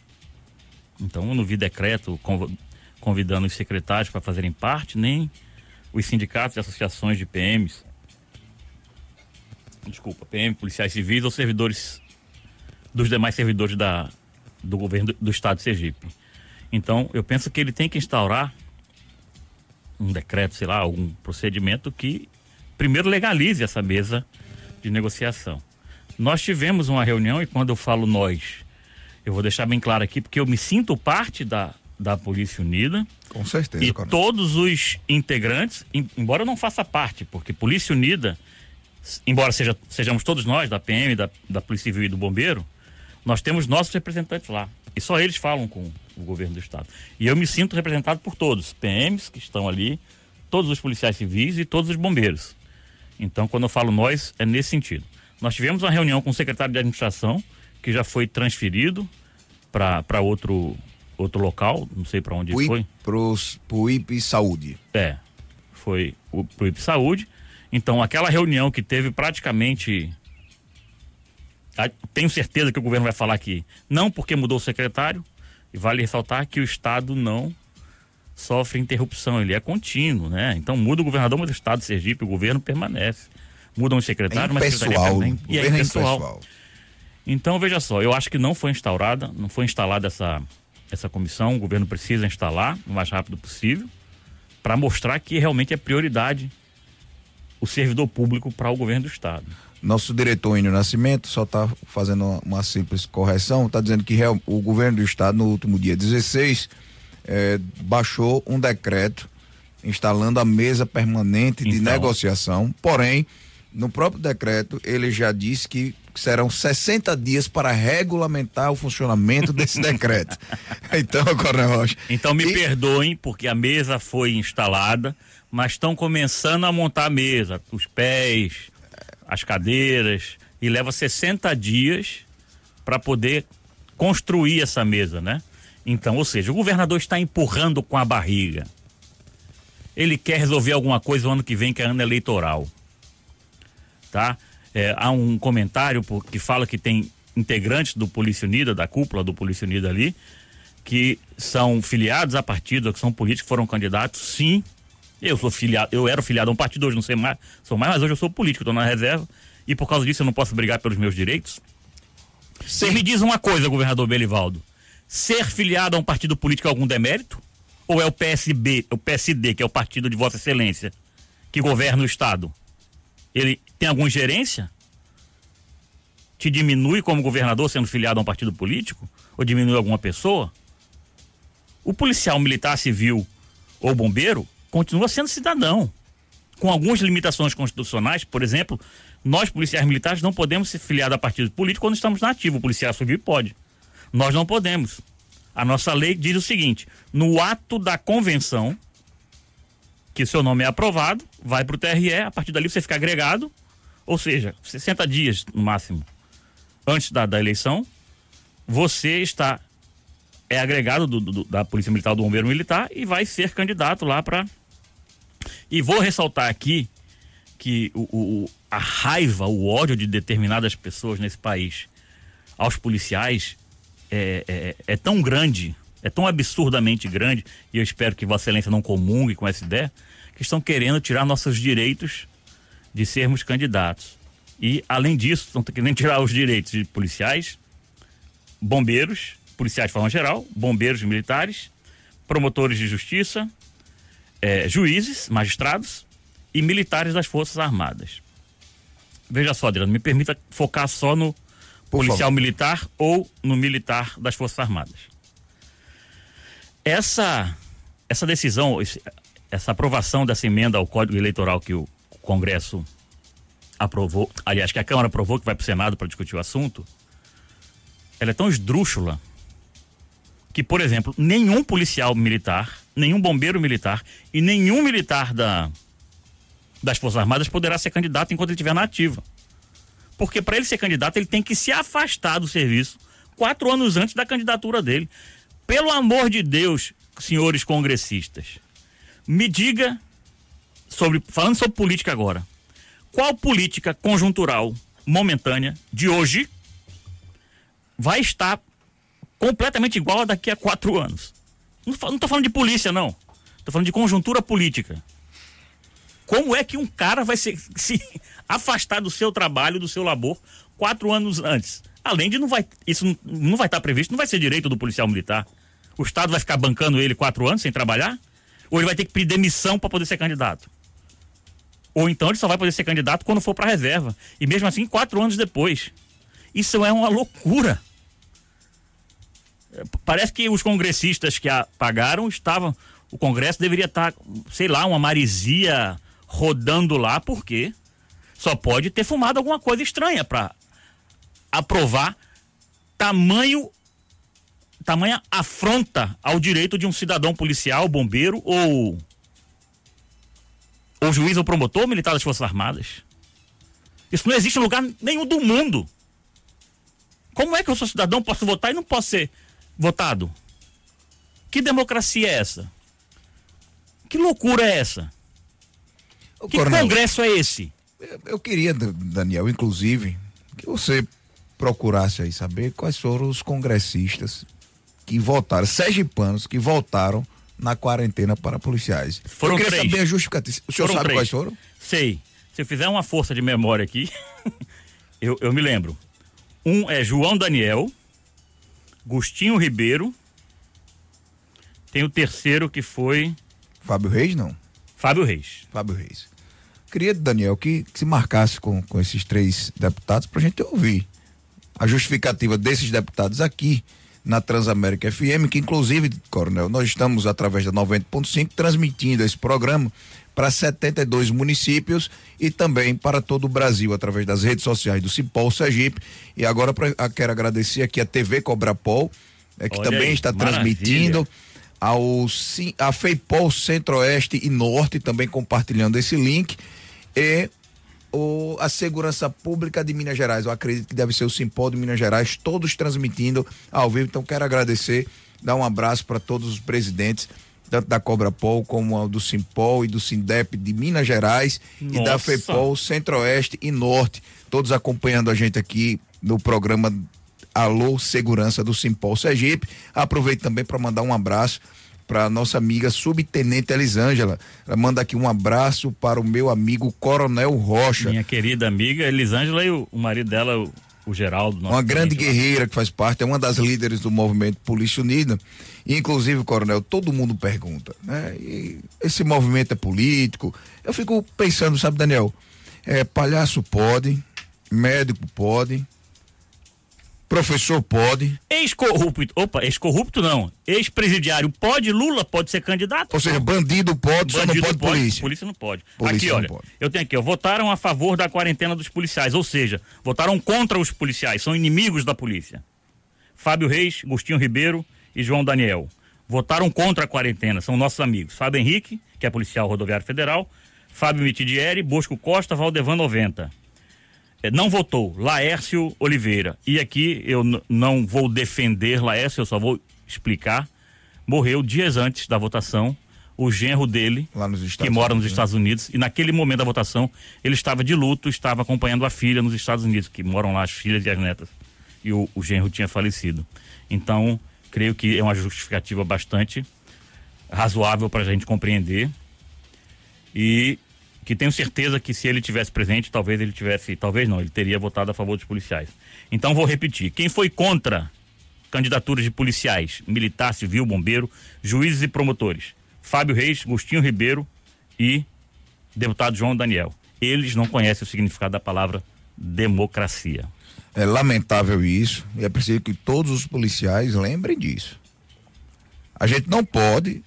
Então, eu não vi decreto convidando os secretários para fazerem parte, nem os sindicatos e associações de PMs. Desculpa, PM, policiais civis ou servidores dos demais servidores da, do governo do, do estado de Sergipe. Então, eu penso que ele tem que instaurar um decreto, sei lá, algum procedimento que primeiro legalize essa mesa de negociação. Nós tivemos uma reunião e quando eu falo nós, eu vou deixar bem claro aqui porque eu me sinto parte da, da Polícia Unida. Com certeza. E todos os integrantes, embora eu não faça parte, porque Polícia Unida, embora seja, sejamos todos nós da PM, da, da Polícia Civil e do Bombeiro, nós temos nossos representantes lá. E só eles falam com o governo do estado. E eu me sinto representado por todos, PMs que estão ali, todos os policiais civis e todos os bombeiros. Então, quando eu falo nós, é nesse sentido. Nós tivemos uma reunião com o secretário de administração, que já foi transferido para outro, outro local, não sei para onde o foi. Para o IP Saúde. É, foi para o IP Saúde. Então, aquela reunião que teve praticamente tenho certeza que o governo vai falar que não porque mudou o secretário, e vale ressaltar que o Estado não sofre interrupção, ele é contínuo, né? Então muda o governador, mas o Estado de Sergipe, o governo permanece. Mudam os secretários, é mas a secretaria e é pessoal. Então, veja só, eu acho que não foi instaurada, não foi instalada essa, essa comissão, o governo precisa instalar o mais rápido possível para mostrar que realmente é prioridade o servidor público para o governo do Estado. Nosso diretor Índio Nascimento só está fazendo uma, uma, simples correção, está dizendo que real, o governo do estado, no último dia 16, eh, baixou um decreto instalando a mesa permanente de então. negociação, porém, no próprio decreto, ele já disse que serão 60 dias para regulamentar o funcionamento desse decreto. Então, Coronel Rocha. Então me e... perdoem, porque a mesa foi instalada, mas estão começando a montar a mesa, os pés, as cadeiras, e leva 60 dias para poder construir essa mesa, né? Então, ou seja, o governador está empurrando com a barriga. Ele quer resolver alguma coisa o ano que vem, que é ano eleitoral. Tá? É, há um comentário que fala que tem integrantes do Polícia Unida, da cúpula do Polícia Unida ali, que são filiados a partido, que são políticos, foram candidatos, sim, eu sou filiado, eu era filiado a um partido hoje, não sei mais, sou mais, mas hoje eu sou político, estou na reserva e por causa disso eu não posso brigar pelos meus direitos. Você me diz uma coisa, governador Belivaldo. Ser filiado a um partido político é algum demérito? Ou é o PSB, o PSD, que é o partido de Vossa Excelência, que governa o Estado? Ele tem alguma ingerência? Te diminui como governador sendo filiado a um partido político? Ou diminui alguma pessoa? O policial militar civil ou bombeiro continua sendo cidadão. Com algumas limitações constitucionais, por exemplo, nós, policiais militares, não podemos ser filiados a partido político quando estamos na ativa. O policial civil pode. Nós não podemos. A nossa lei diz o seguinte: no ato da convenção, que seu nome é aprovado, vai para o TRE, a partir dali você fica agregado, ou seja, 60 dias no máximo antes da, da eleição, você está é agregado do, do, da Polícia Militar do Bombeiro Militar e vai ser candidato lá para E vou ressaltar aqui que o, o, a raiva, o ódio de determinadas pessoas nesse país aos policiais é, é, é, tão grande, é tão absurdamente grande, e eu espero que Vossa Excelência não comungue com essa ideia, que estão querendo tirar nossos direitos de sermos candidatos. E, além disso, estão querendo tirar os direitos de policiais, bombeiros, policiais de forma geral, bombeiros militares, promotores de justiça, é, juízes, magistrados e militares das Forças Armadas. Veja só, Adriano, me permita focar só no Por policial favor. militar ou no militar das Forças Armadas. Essa, essa decisão, essa aprovação dessa emenda ao Código Eleitoral que o Congresso aprovou, aliás, que a Câmara aprovou, que vai para o Senado para discutir o assunto, ela é tão esdrúxula que, por exemplo, nenhum policial militar, nenhum bombeiro militar e nenhum militar da, das Forças Armadas poderá ser candidato enquanto ele estiver na ativa. Porque para ele ser candidato, ele tem que se afastar do serviço quatro anos antes da candidatura dele. Pelo amor de Deus, senhores congressistas, me diga sobre, falando sobre política agora, qual política conjuntural momentânea de hoje vai estar completamente igual a daqui a quatro anos? Não estou falando de polícia, não. Estou falando de conjuntura política. Como é que um cara vai se, se afastar do seu trabalho, do seu labor, quatro anos antes? Além de não vai. Isso não, vai estar previsto, não vai ser direito do policial militar. O Estado vai ficar bancando ele quatro anos sem trabalhar? Ou ele vai ter que pedir demissão para poder ser candidato? Ou então ele só vai poder ser candidato quando for para reserva. E mesmo assim, quatro anos depois. Isso é uma loucura. Parece que os congressistas que pagaram estavam. O Congresso deveria estar, sei lá, uma marisia rodando lá, porque só pode ter fumado alguma coisa estranha para aprovar tamanho tamanha afronta ao direito de um cidadão policial, bombeiro ou ou juiz ou promotor militar das Forças Armadas. Isso não existe em lugar nenhum do mundo. Como é que eu sou cidadão, posso votar e não posso ser votado? Que democracia é essa? Que loucura é essa? que Coronel, congresso é esse? Eu queria, Daniel, inclusive, que você procurasse aí saber quais foram os congressistas que votaram, sergipanos que votaram na quarentena para policiais. Foram eu queria três. saber a justificativa. O senhor foram sabe três. quais foram? Sei. Se eu fizer uma força de memória aqui, eu, eu me lembro. Um é João Daniel, Gustinho Ribeiro, tem o terceiro que foi. Fábio Reis, não? Fábio Reis. Fábio Reis. Queria, Daniel, que, que se marcasse com, com esses três deputados para a gente ouvir a justificativa desses deputados aqui na Transamérica FM, que inclusive, Coronel, nós estamos através da 90.5 transmitindo esse programa para 72 municípios e também para todo o Brasil através das redes sociais do Cipol Sergipe. E agora pra, quero agradecer aqui a TV Cobrapol, é, que Olha também aí, está maravilha. transmitindo ao a FEIPOL Centro-Oeste e Norte, também compartilhando esse link, e o, a Segurança Pública de Minas Gerais. Eu acredito que deve ser o Simpol de Minas Gerais, todos transmitindo ao vivo. Então, quero agradecer, dar um abraço para todos os presidentes, tanto da Cobra Pol como do Simpol e do Sindep de Minas Gerais Nossa. e da FEPOL Centro-Oeste e Norte, todos acompanhando a gente aqui no programa Alô Segurança do Simpol Sergipe. Aproveito também para mandar um abraço para nossa amiga subtenente Elisângela. Ela manda aqui um abraço para o meu amigo Coronel Rocha. Minha querida amiga Elisângela e o, o marido dela, o, o Geraldo. Uma grande guerreira que faz parte, é uma das líderes do movimento Polícia Unida. E, inclusive, Coronel, todo mundo pergunta, né? E esse movimento é político? Eu fico pensando, sabe, Daniel? É, palhaço pode, médico pode, Professor pode. Ex-corrupto. Opa, ex-corrupto não. Ex-presidiário pode, Lula pode ser candidato? Ou seja, bandido pode, bandido só não pode, pode polícia. Polícia não pode. Polícia aqui, olha, pode. eu tenho aqui, ó, votaram a favor da quarentena dos policiais, ou seja, votaram contra os policiais, são inimigos da polícia. Fábio Reis, Agostinho Ribeiro e João Daniel. Votaram contra a quarentena, são nossos amigos. Fábio Henrique, que é policial rodoviário federal, Fábio Mitidieri, Bosco Costa, Valdevan 90. É, não votou Laércio Oliveira. E aqui eu não vou defender Laércio, eu só vou explicar. Morreu dias antes da votação o genro dele, que mora nos né? Estados Unidos, e naquele momento da votação ele estava de luto, estava acompanhando a filha nos Estados Unidos, que moram lá as filhas e as netas. E o, o genro tinha falecido. Então, creio que é uma justificativa bastante razoável para a gente compreender. E que tenho certeza que se ele tivesse presente, talvez ele tivesse, talvez não, ele teria votado a favor dos policiais. Então vou repetir: quem foi contra candidaturas de policiais, militar, civil, bombeiro, juízes e promotores? Fábio Reis, Agostinho Ribeiro e deputado João Daniel. Eles não conhecem o significado da palavra democracia. É lamentável isso e é preciso que todos os policiais lembrem disso. A gente não pode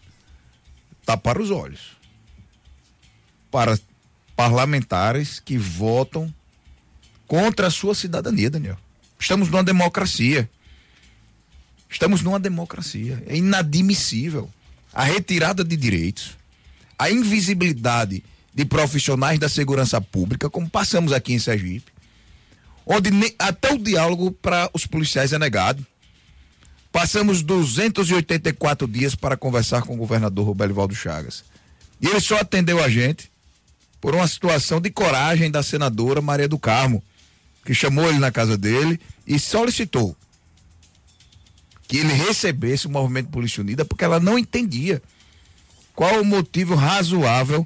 tapar os olhos para parlamentares que votam contra a sua cidadania, Daniel. Estamos numa democracia. Estamos numa democracia. É inadmissível a retirada de direitos, a invisibilidade de profissionais da segurança pública, como passamos aqui em Sergipe, onde até o diálogo para os policiais é negado. Passamos 284 dias para conversar com o governador Roberto Chagas. E ele só atendeu a gente por uma situação de coragem da senadora Maria do Carmo, que chamou ele na casa dele e solicitou que ele recebesse o movimento Polícia Unida, porque ela não entendia qual o motivo razoável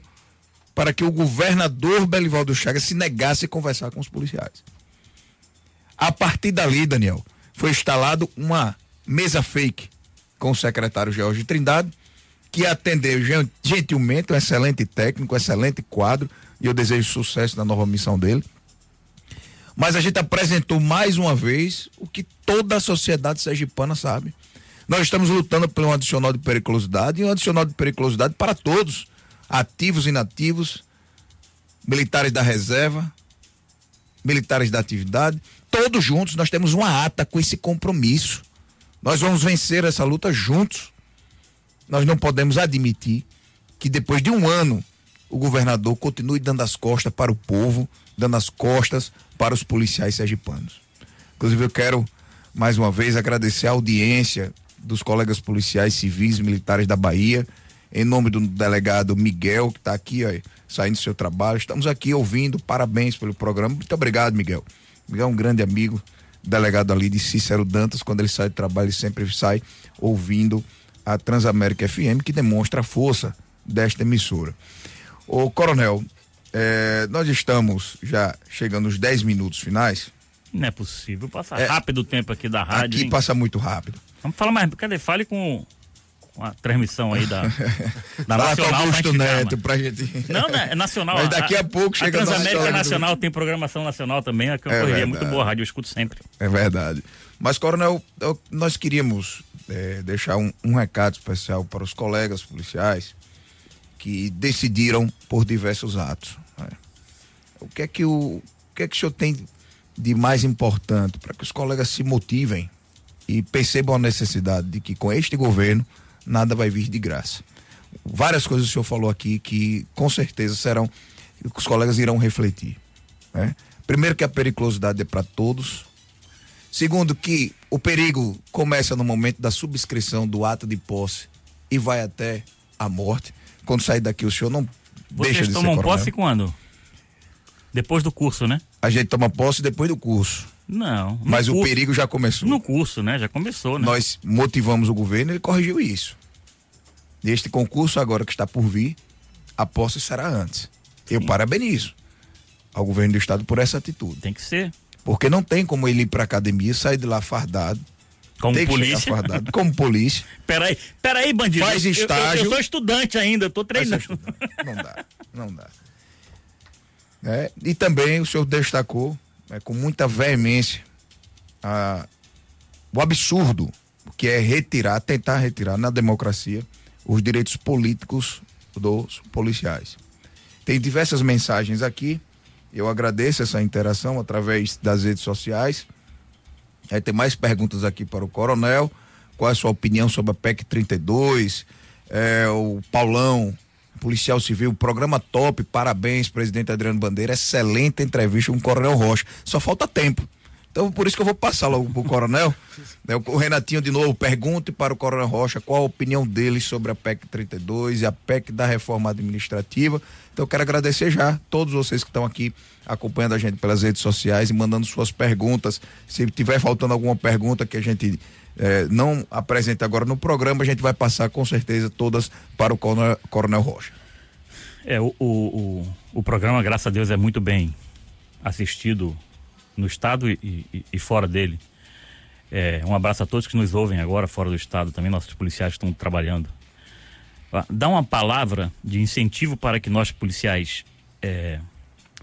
para que o governador Belivaldo Chagas se negasse a conversar com os policiais. A partir dali, Daniel, foi instalado uma mesa fake com o secretário George Trindade, que atendeu gentilmente, um excelente técnico, um excelente quadro, e eu desejo sucesso na nova missão dele mas a gente apresentou mais uma vez o que toda a sociedade sergipana sabe. Nós estamos lutando por um adicional de periculosidade e um adicional de periculosidade para todos, ativos e inativos, militares da reserva, militares da atividade, todos juntos nós temos uma ata com esse compromisso. Nós vamos vencer essa luta juntos. Nós não podemos admitir que depois de um ano o governador continue dando as costas para o povo, dando as costas para os policiais sergipanos. Inclusive, eu quero mais uma vez agradecer a audiência dos colegas policiais civis e militares da Bahia, em nome do delegado Miguel, que está aqui ó, saindo do seu trabalho. Estamos aqui ouvindo, parabéns pelo programa. Muito obrigado, Miguel. Miguel é um grande amigo, delegado ali de Cícero Dantas. Quando ele sai do trabalho, ele sempre sai ouvindo a Transamérica FM, que demonstra a força desta emissora. O coronel, é, nós estamos já chegando nos 10 minutos finais. Não é possível. Passa é, rápido o tempo aqui da rádio. Aqui hein? passa muito rápido. Vamos falar mais. Cadê? Fale com a transmissão aí da, da Nacional. Augusto pra Neto pra gente. Não, né? É nacional. Mas daqui a, a pouco chega a Transamérica Nacional tem programação nacional também. É uma é correria muito boa. A rádio eu escuto sempre. É verdade. Mas, Coronel, nós queríamos é, deixar um, um recado especial para os colegas policiais que decidiram por diversos atos. Né? O que é que o, o que é que o senhor tem de mais importante para que os colegas se motivem e percebam a necessidade de que com este governo nada vai vir de graça. Várias coisas o senhor falou aqui que com certeza serão os colegas irão refletir. Né? Primeiro que a periculosidade é para todos. Segundo que o perigo começa no momento da subscrição do ato de posse e vai até a morte quando sair daqui o senhor não Vocês deixa de tomam ser posse quando? Depois do curso, né? A gente toma posse depois do curso. Não. Mas curso, o perigo já começou. No curso, né? Já começou, né? Nós motivamos o governo e ele corrigiu isso. Neste concurso agora que está por vir, a posse será antes. Sim. Eu parabenizo ao governo do estado por essa atitude. Tem que ser. Porque não tem como ele ir para academia, sair de lá fardado, como Tem polícia? Fardado, como polícia. Peraí, peraí, bandido. Faz estágio. Eu, eu, eu, sou estudante ainda, tô treinando. Não dá, não dá. É, e também o senhor destacou é, com muita veemência a, o absurdo que é retirar, tentar retirar na democracia os direitos políticos dos policiais. Tem diversas mensagens aqui. Eu agradeço essa interação através das redes sociais. Aí tem mais perguntas aqui para o Coronel. Qual é a sua opinião sobre a PEC 32? É, o Paulão, policial civil, programa top, parabéns, presidente Adriano Bandeira. Excelente entrevista com o Coronel Rocha. Só falta tempo. Então, por isso que eu vou passar logo pro coronel. Né, o Renatinho, de novo, pergunte para o coronel Rocha qual a opinião dele sobre a PEC 32 e a PEC da reforma administrativa. Então, eu quero agradecer já todos vocês que estão aqui acompanhando a gente pelas redes sociais e mandando suas perguntas. Se tiver faltando alguma pergunta que a gente eh, não apresenta agora no programa, a gente vai passar com certeza todas para o coronel, coronel Rocha. É, o, o, o, programa, graças a Deus, é muito bem assistido no estado e, e, e fora dele. É, um abraço a todos que nos ouvem agora fora do estado, também nossos policiais estão trabalhando. Dá uma palavra de incentivo para que nós policiais é,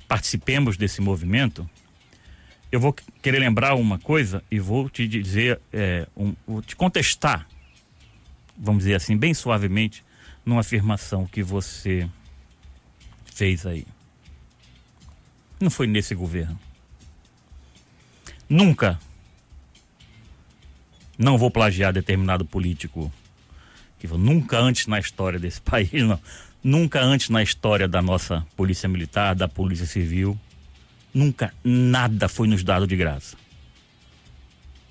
participemos desse movimento. Eu vou querer lembrar uma coisa e vou te dizer, é, um, vou te contestar, vamos dizer assim, bem suavemente, numa afirmação que você fez aí. Não foi nesse governo. Nunca. Não vou plagiar determinado político. Nunca antes na história desse país, não. Nunca antes na história da nossa polícia militar, da polícia civil, nunca nada foi nos dado de graça.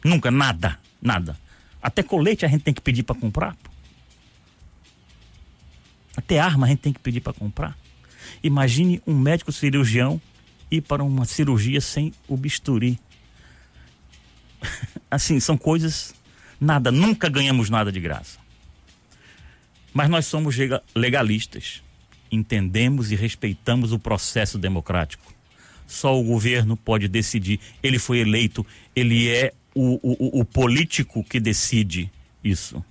Nunca nada, nada. Até colete a gente tem que pedir para comprar. Até arma a gente tem que pedir para comprar. Imagine um médico cirurgião ir para uma cirurgia sem o bisturi assim, são coisas nada, nunca ganhamos nada de graça. Mas nós somos legalistas. Entendemos e respeitamos o processo democrático. Só o governo pode decidir. Ele foi eleito, ele é o, o, o político que decide isso.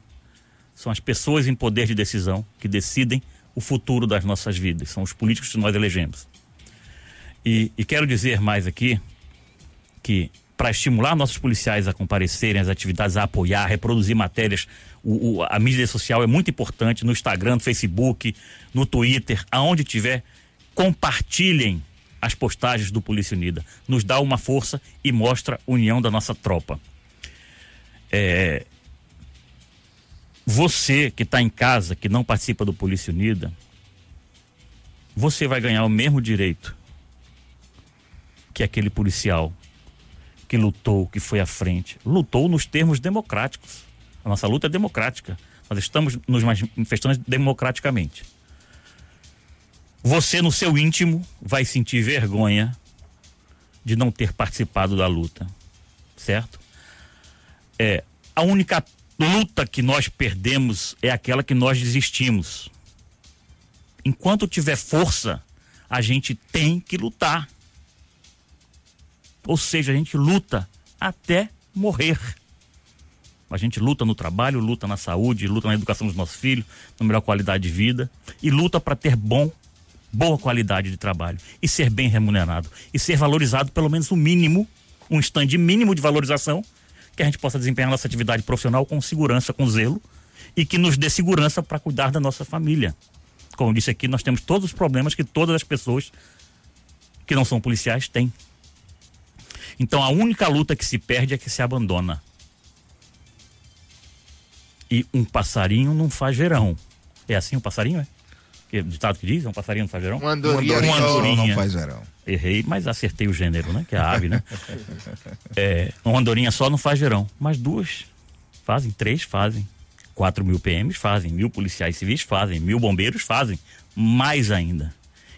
São as pessoas em poder de decisão que decidem o futuro das nossas vidas. São os políticos que nós elegemos. E, e quero dizer mais aqui que para estimular nossos policiais a comparecerem às atividades, a apoiar, a reproduzir matérias. O, o, a mídia social é muito importante no Instagram, no Facebook, no Twitter, aonde tiver, compartilhem as postagens do Polícia Unida. Nos dá uma força e mostra a união da nossa tropa. É, você que está em casa, que não participa do Polícia Unida, você vai ganhar o mesmo direito que aquele policial que lutou, que foi à frente, lutou nos termos democráticos. A nossa luta é democrática. Nós estamos nos manifestando democraticamente. Você, no seu íntimo, vai sentir vergonha de não ter participado da luta, certo? É, a única luta que nós perdemos é aquela que nós desistimos. Enquanto tiver força, a gente tem que lutar. Ou seja, a gente luta até morrer. A gente luta no trabalho, luta na saúde, luta na educação dos nossos filhos, na melhor qualidade de vida e luta para ter bom, boa qualidade de trabalho e ser bem remunerado e ser valorizado pelo menos o mínimo, um stand mínimo de valorização que a gente possa desempenhar nossa atividade profissional com segurança, com zelo e que nos dê segurança para cuidar da nossa família. Como eu disse aqui, nós temos todos os problemas que todas as pessoas que não são policiais têm. Então a única luta que se perde é que se abandona. E um passarinho não faz verão. É assim o um passarinho, é? Que é ditado que diz? Um passarinho não faz verão? Uma andorinha, uma andorinha não faz verão. Errei, mas acertei o gênero, né? Que é a ave, né? é, uma andorinha só não faz verão. Mas duas fazem, três fazem. Quatro mil PMs fazem, mil policiais civis fazem, mil bombeiros fazem. Mais ainda.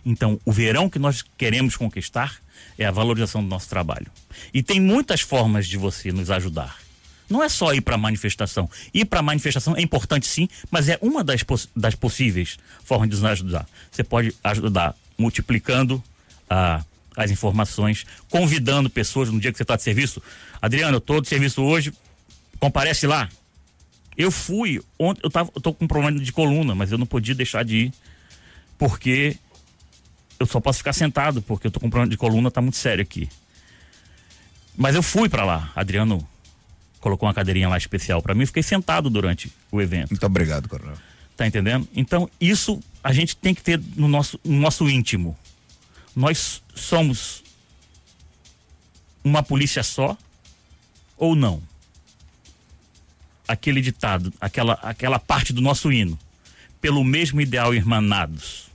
Então, o verão que nós queremos conquistar é a valorização do nosso trabalho. E tem muitas formas de você nos ajudar. Não é só ir para a manifestação. Ir para a manifestação é importante sim, mas é uma das, poss das possíveis formas de nos ajudar. Você pode ajudar multiplicando ah, as informações, convidando pessoas no dia que você está de serviço. Adriano, eu estou de serviço hoje, comparece lá. Eu fui, ontem, eu, tô com um problema de coluna, mas eu não podia deixar de ir, porque eu só posso ficar sentado, porque eu tô com problema de coluna, tá muito sério aqui. Mas eu fui para lá. Adriano colocou uma cadeirinha lá especial para mim, fiquei sentado durante o evento. Muito obrigado, Coronel. Tá entendendo? Então, isso a gente tem que ter no nosso, no nosso íntimo. Nós somos uma polícia só ou não? Aquele ditado, aquela, aquela parte do nosso hino. Pelo mesmo ideal irmanados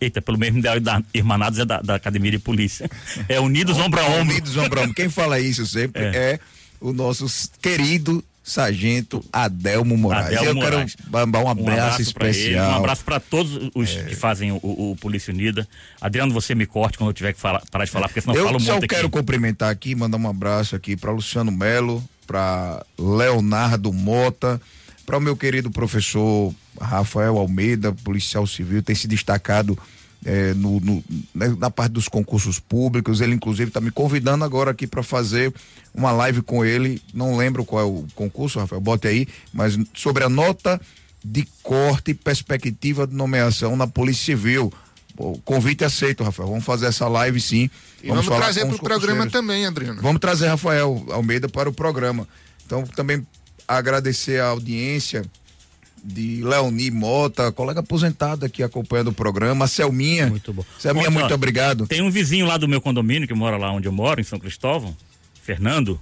Eita, pelo mesmo ideal da Irmanados é da, da, Academia de Polícia. É Unidos Ombro a Ombro. Unidos Ombro a Ombro. Quem fala isso sempre é, é o nosso querido Sargento Adelmo Moraes. Adelmo eu Moraes. quero mandar um abraço, um abraço especial. Ele, um abraço para todos os é. que fazem o, o, Polícia Unida. Adriano, você me corte quando eu tiver que falar, parar de falar, porque senão eu falo muito. Eu só quero aqui. cumprimentar aqui, mandar um abraço aqui para Luciano Melo, para Leonardo Mota, para o meu querido professor Rafael Almeida, policial civil, tem se destacado é, no, no, né, na parte dos concursos públicos. Ele, inclusive, está me convidando agora aqui para fazer uma live com ele. Não lembro qual é o concurso, Rafael, bote aí, mas sobre a nota de corte e perspectiva de nomeação na Polícia Civil. O convite aceito, Rafael. Vamos fazer essa live sim. E vamos, vamos trazer para o programa também, Adriano. Vamos trazer Rafael Almeida para o programa. Então, também agradecer a audiência de Leoni Mota, colega aposentada aqui acompanhando o programa, Selminha. Muito bom. Selminha, muito obrigado. Tem um vizinho lá do meu condomínio que mora lá onde eu moro, em São Cristóvão, Fernando,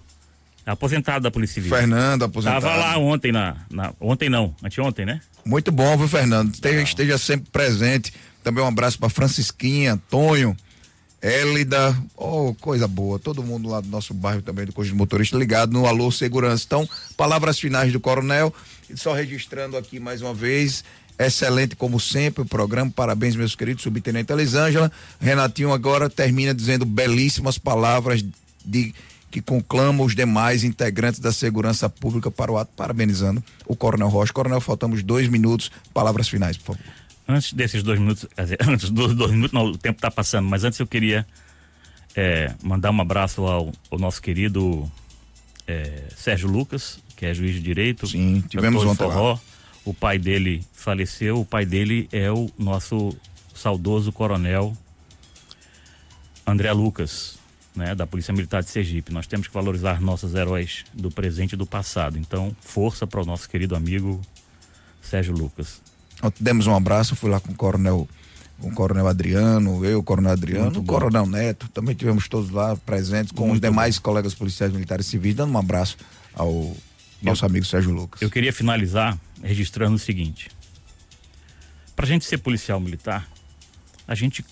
aposentado da Polícia Civil. Fernando, aposentado. Tava lá ontem na, na ontem não, anteontem, né? Muito bom, viu, Fernando? Esteja, esteja sempre presente. Também um abraço para Francisquinha, Tonho, Élida, oh, coisa boa. Todo mundo lá do nosso bairro também, do Corpo de Motorista, ligado no Alô Segurança. Então, palavras finais do Coronel. Só registrando aqui mais uma vez, excelente como sempre o programa. Parabéns, meus queridos, subtenente Elisângela. Renatinho agora termina dizendo belíssimas palavras de que conclama os demais integrantes da segurança pública para o ato, parabenizando o Coronel Rocha. Coronel, faltamos dois minutos. Palavras finais, por favor. Antes desses dois minutos, antes dos dois minutos, não, o tempo está passando, mas antes eu queria é, mandar um abraço ao, ao nosso querido é, Sérgio Lucas, que é juiz de direito. Sim, tivemos ontem Forró. lá. O pai dele faleceu, o pai dele é o nosso saudoso coronel André Lucas, né, da Polícia Militar de Sergipe. Nós temos que valorizar nossos heróis do presente e do passado. Então, força para o nosso querido amigo Sérgio Lucas. Demos um abraço, fui lá com o coronel com o Coronel Adriano, eu, o Coronel Adriano, Muito o bom. Coronel Neto, também tivemos todos lá presentes com Muito os demais bom. colegas policiais militares civis, dando um abraço ao nosso eu, amigo Sérgio Lucas. Eu queria finalizar registrando o seguinte: para a gente ser policial militar, a gente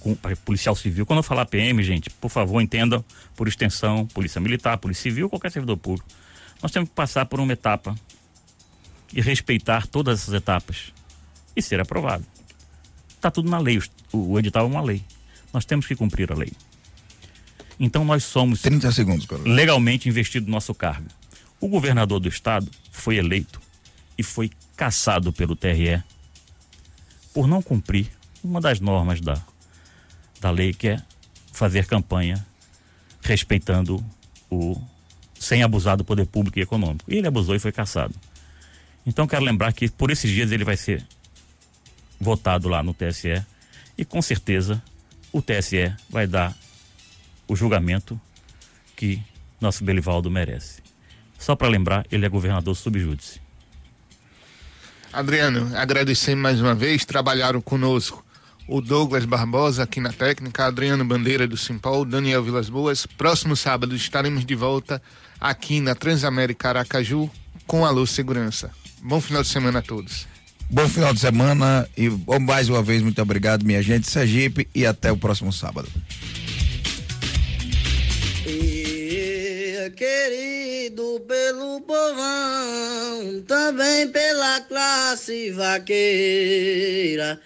policial civil, quando eu falar PM, gente, por favor, entendam por extensão, polícia militar, polícia civil, qualquer servidor público. Nós temos que passar por uma etapa e respeitar todas essas etapas e ser aprovado. Está tudo na lei, o, o edital é uma lei. Nós temos que cumprir a lei. Então nós somos 30 segundos, legalmente investido no nosso cargo. O governador do estado foi eleito e foi caçado pelo TRE por não cumprir uma das normas da, da lei, que é fazer campanha respeitando o. sem abusar do poder público e econômico. E ele abusou e foi caçado. Então quero lembrar que por esses dias ele vai ser votado lá no TSE e com certeza o TSE vai dar o julgamento que nosso Belivaldo merece. Só para lembrar, ele é governador subjúdice. Adriano, agradecer mais uma vez, trabalharam conosco o Douglas Barbosa aqui na técnica, Adriano Bandeira do Simpol, Daniel Vilas Boas. Próximo sábado estaremos de volta aqui na Transamérica Aracaju com a Luz Segurança. Bom final de semana a todos. Bom final de semana e mais uma vez muito obrigado, minha gente, Sergipe, e até o próximo sábado. querido pelo povão, também pela classe vaqueira.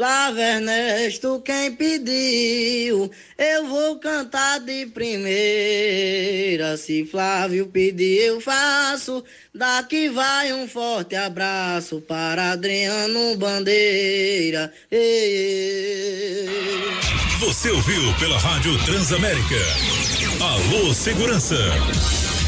Flávio Ernesto, quem pediu, eu vou cantar de primeira. Se Flávio pedir, eu faço. Daqui vai um forte abraço para Adriano Bandeira. Ei, ei. Você ouviu pela Rádio Transamérica. Alô Segurança.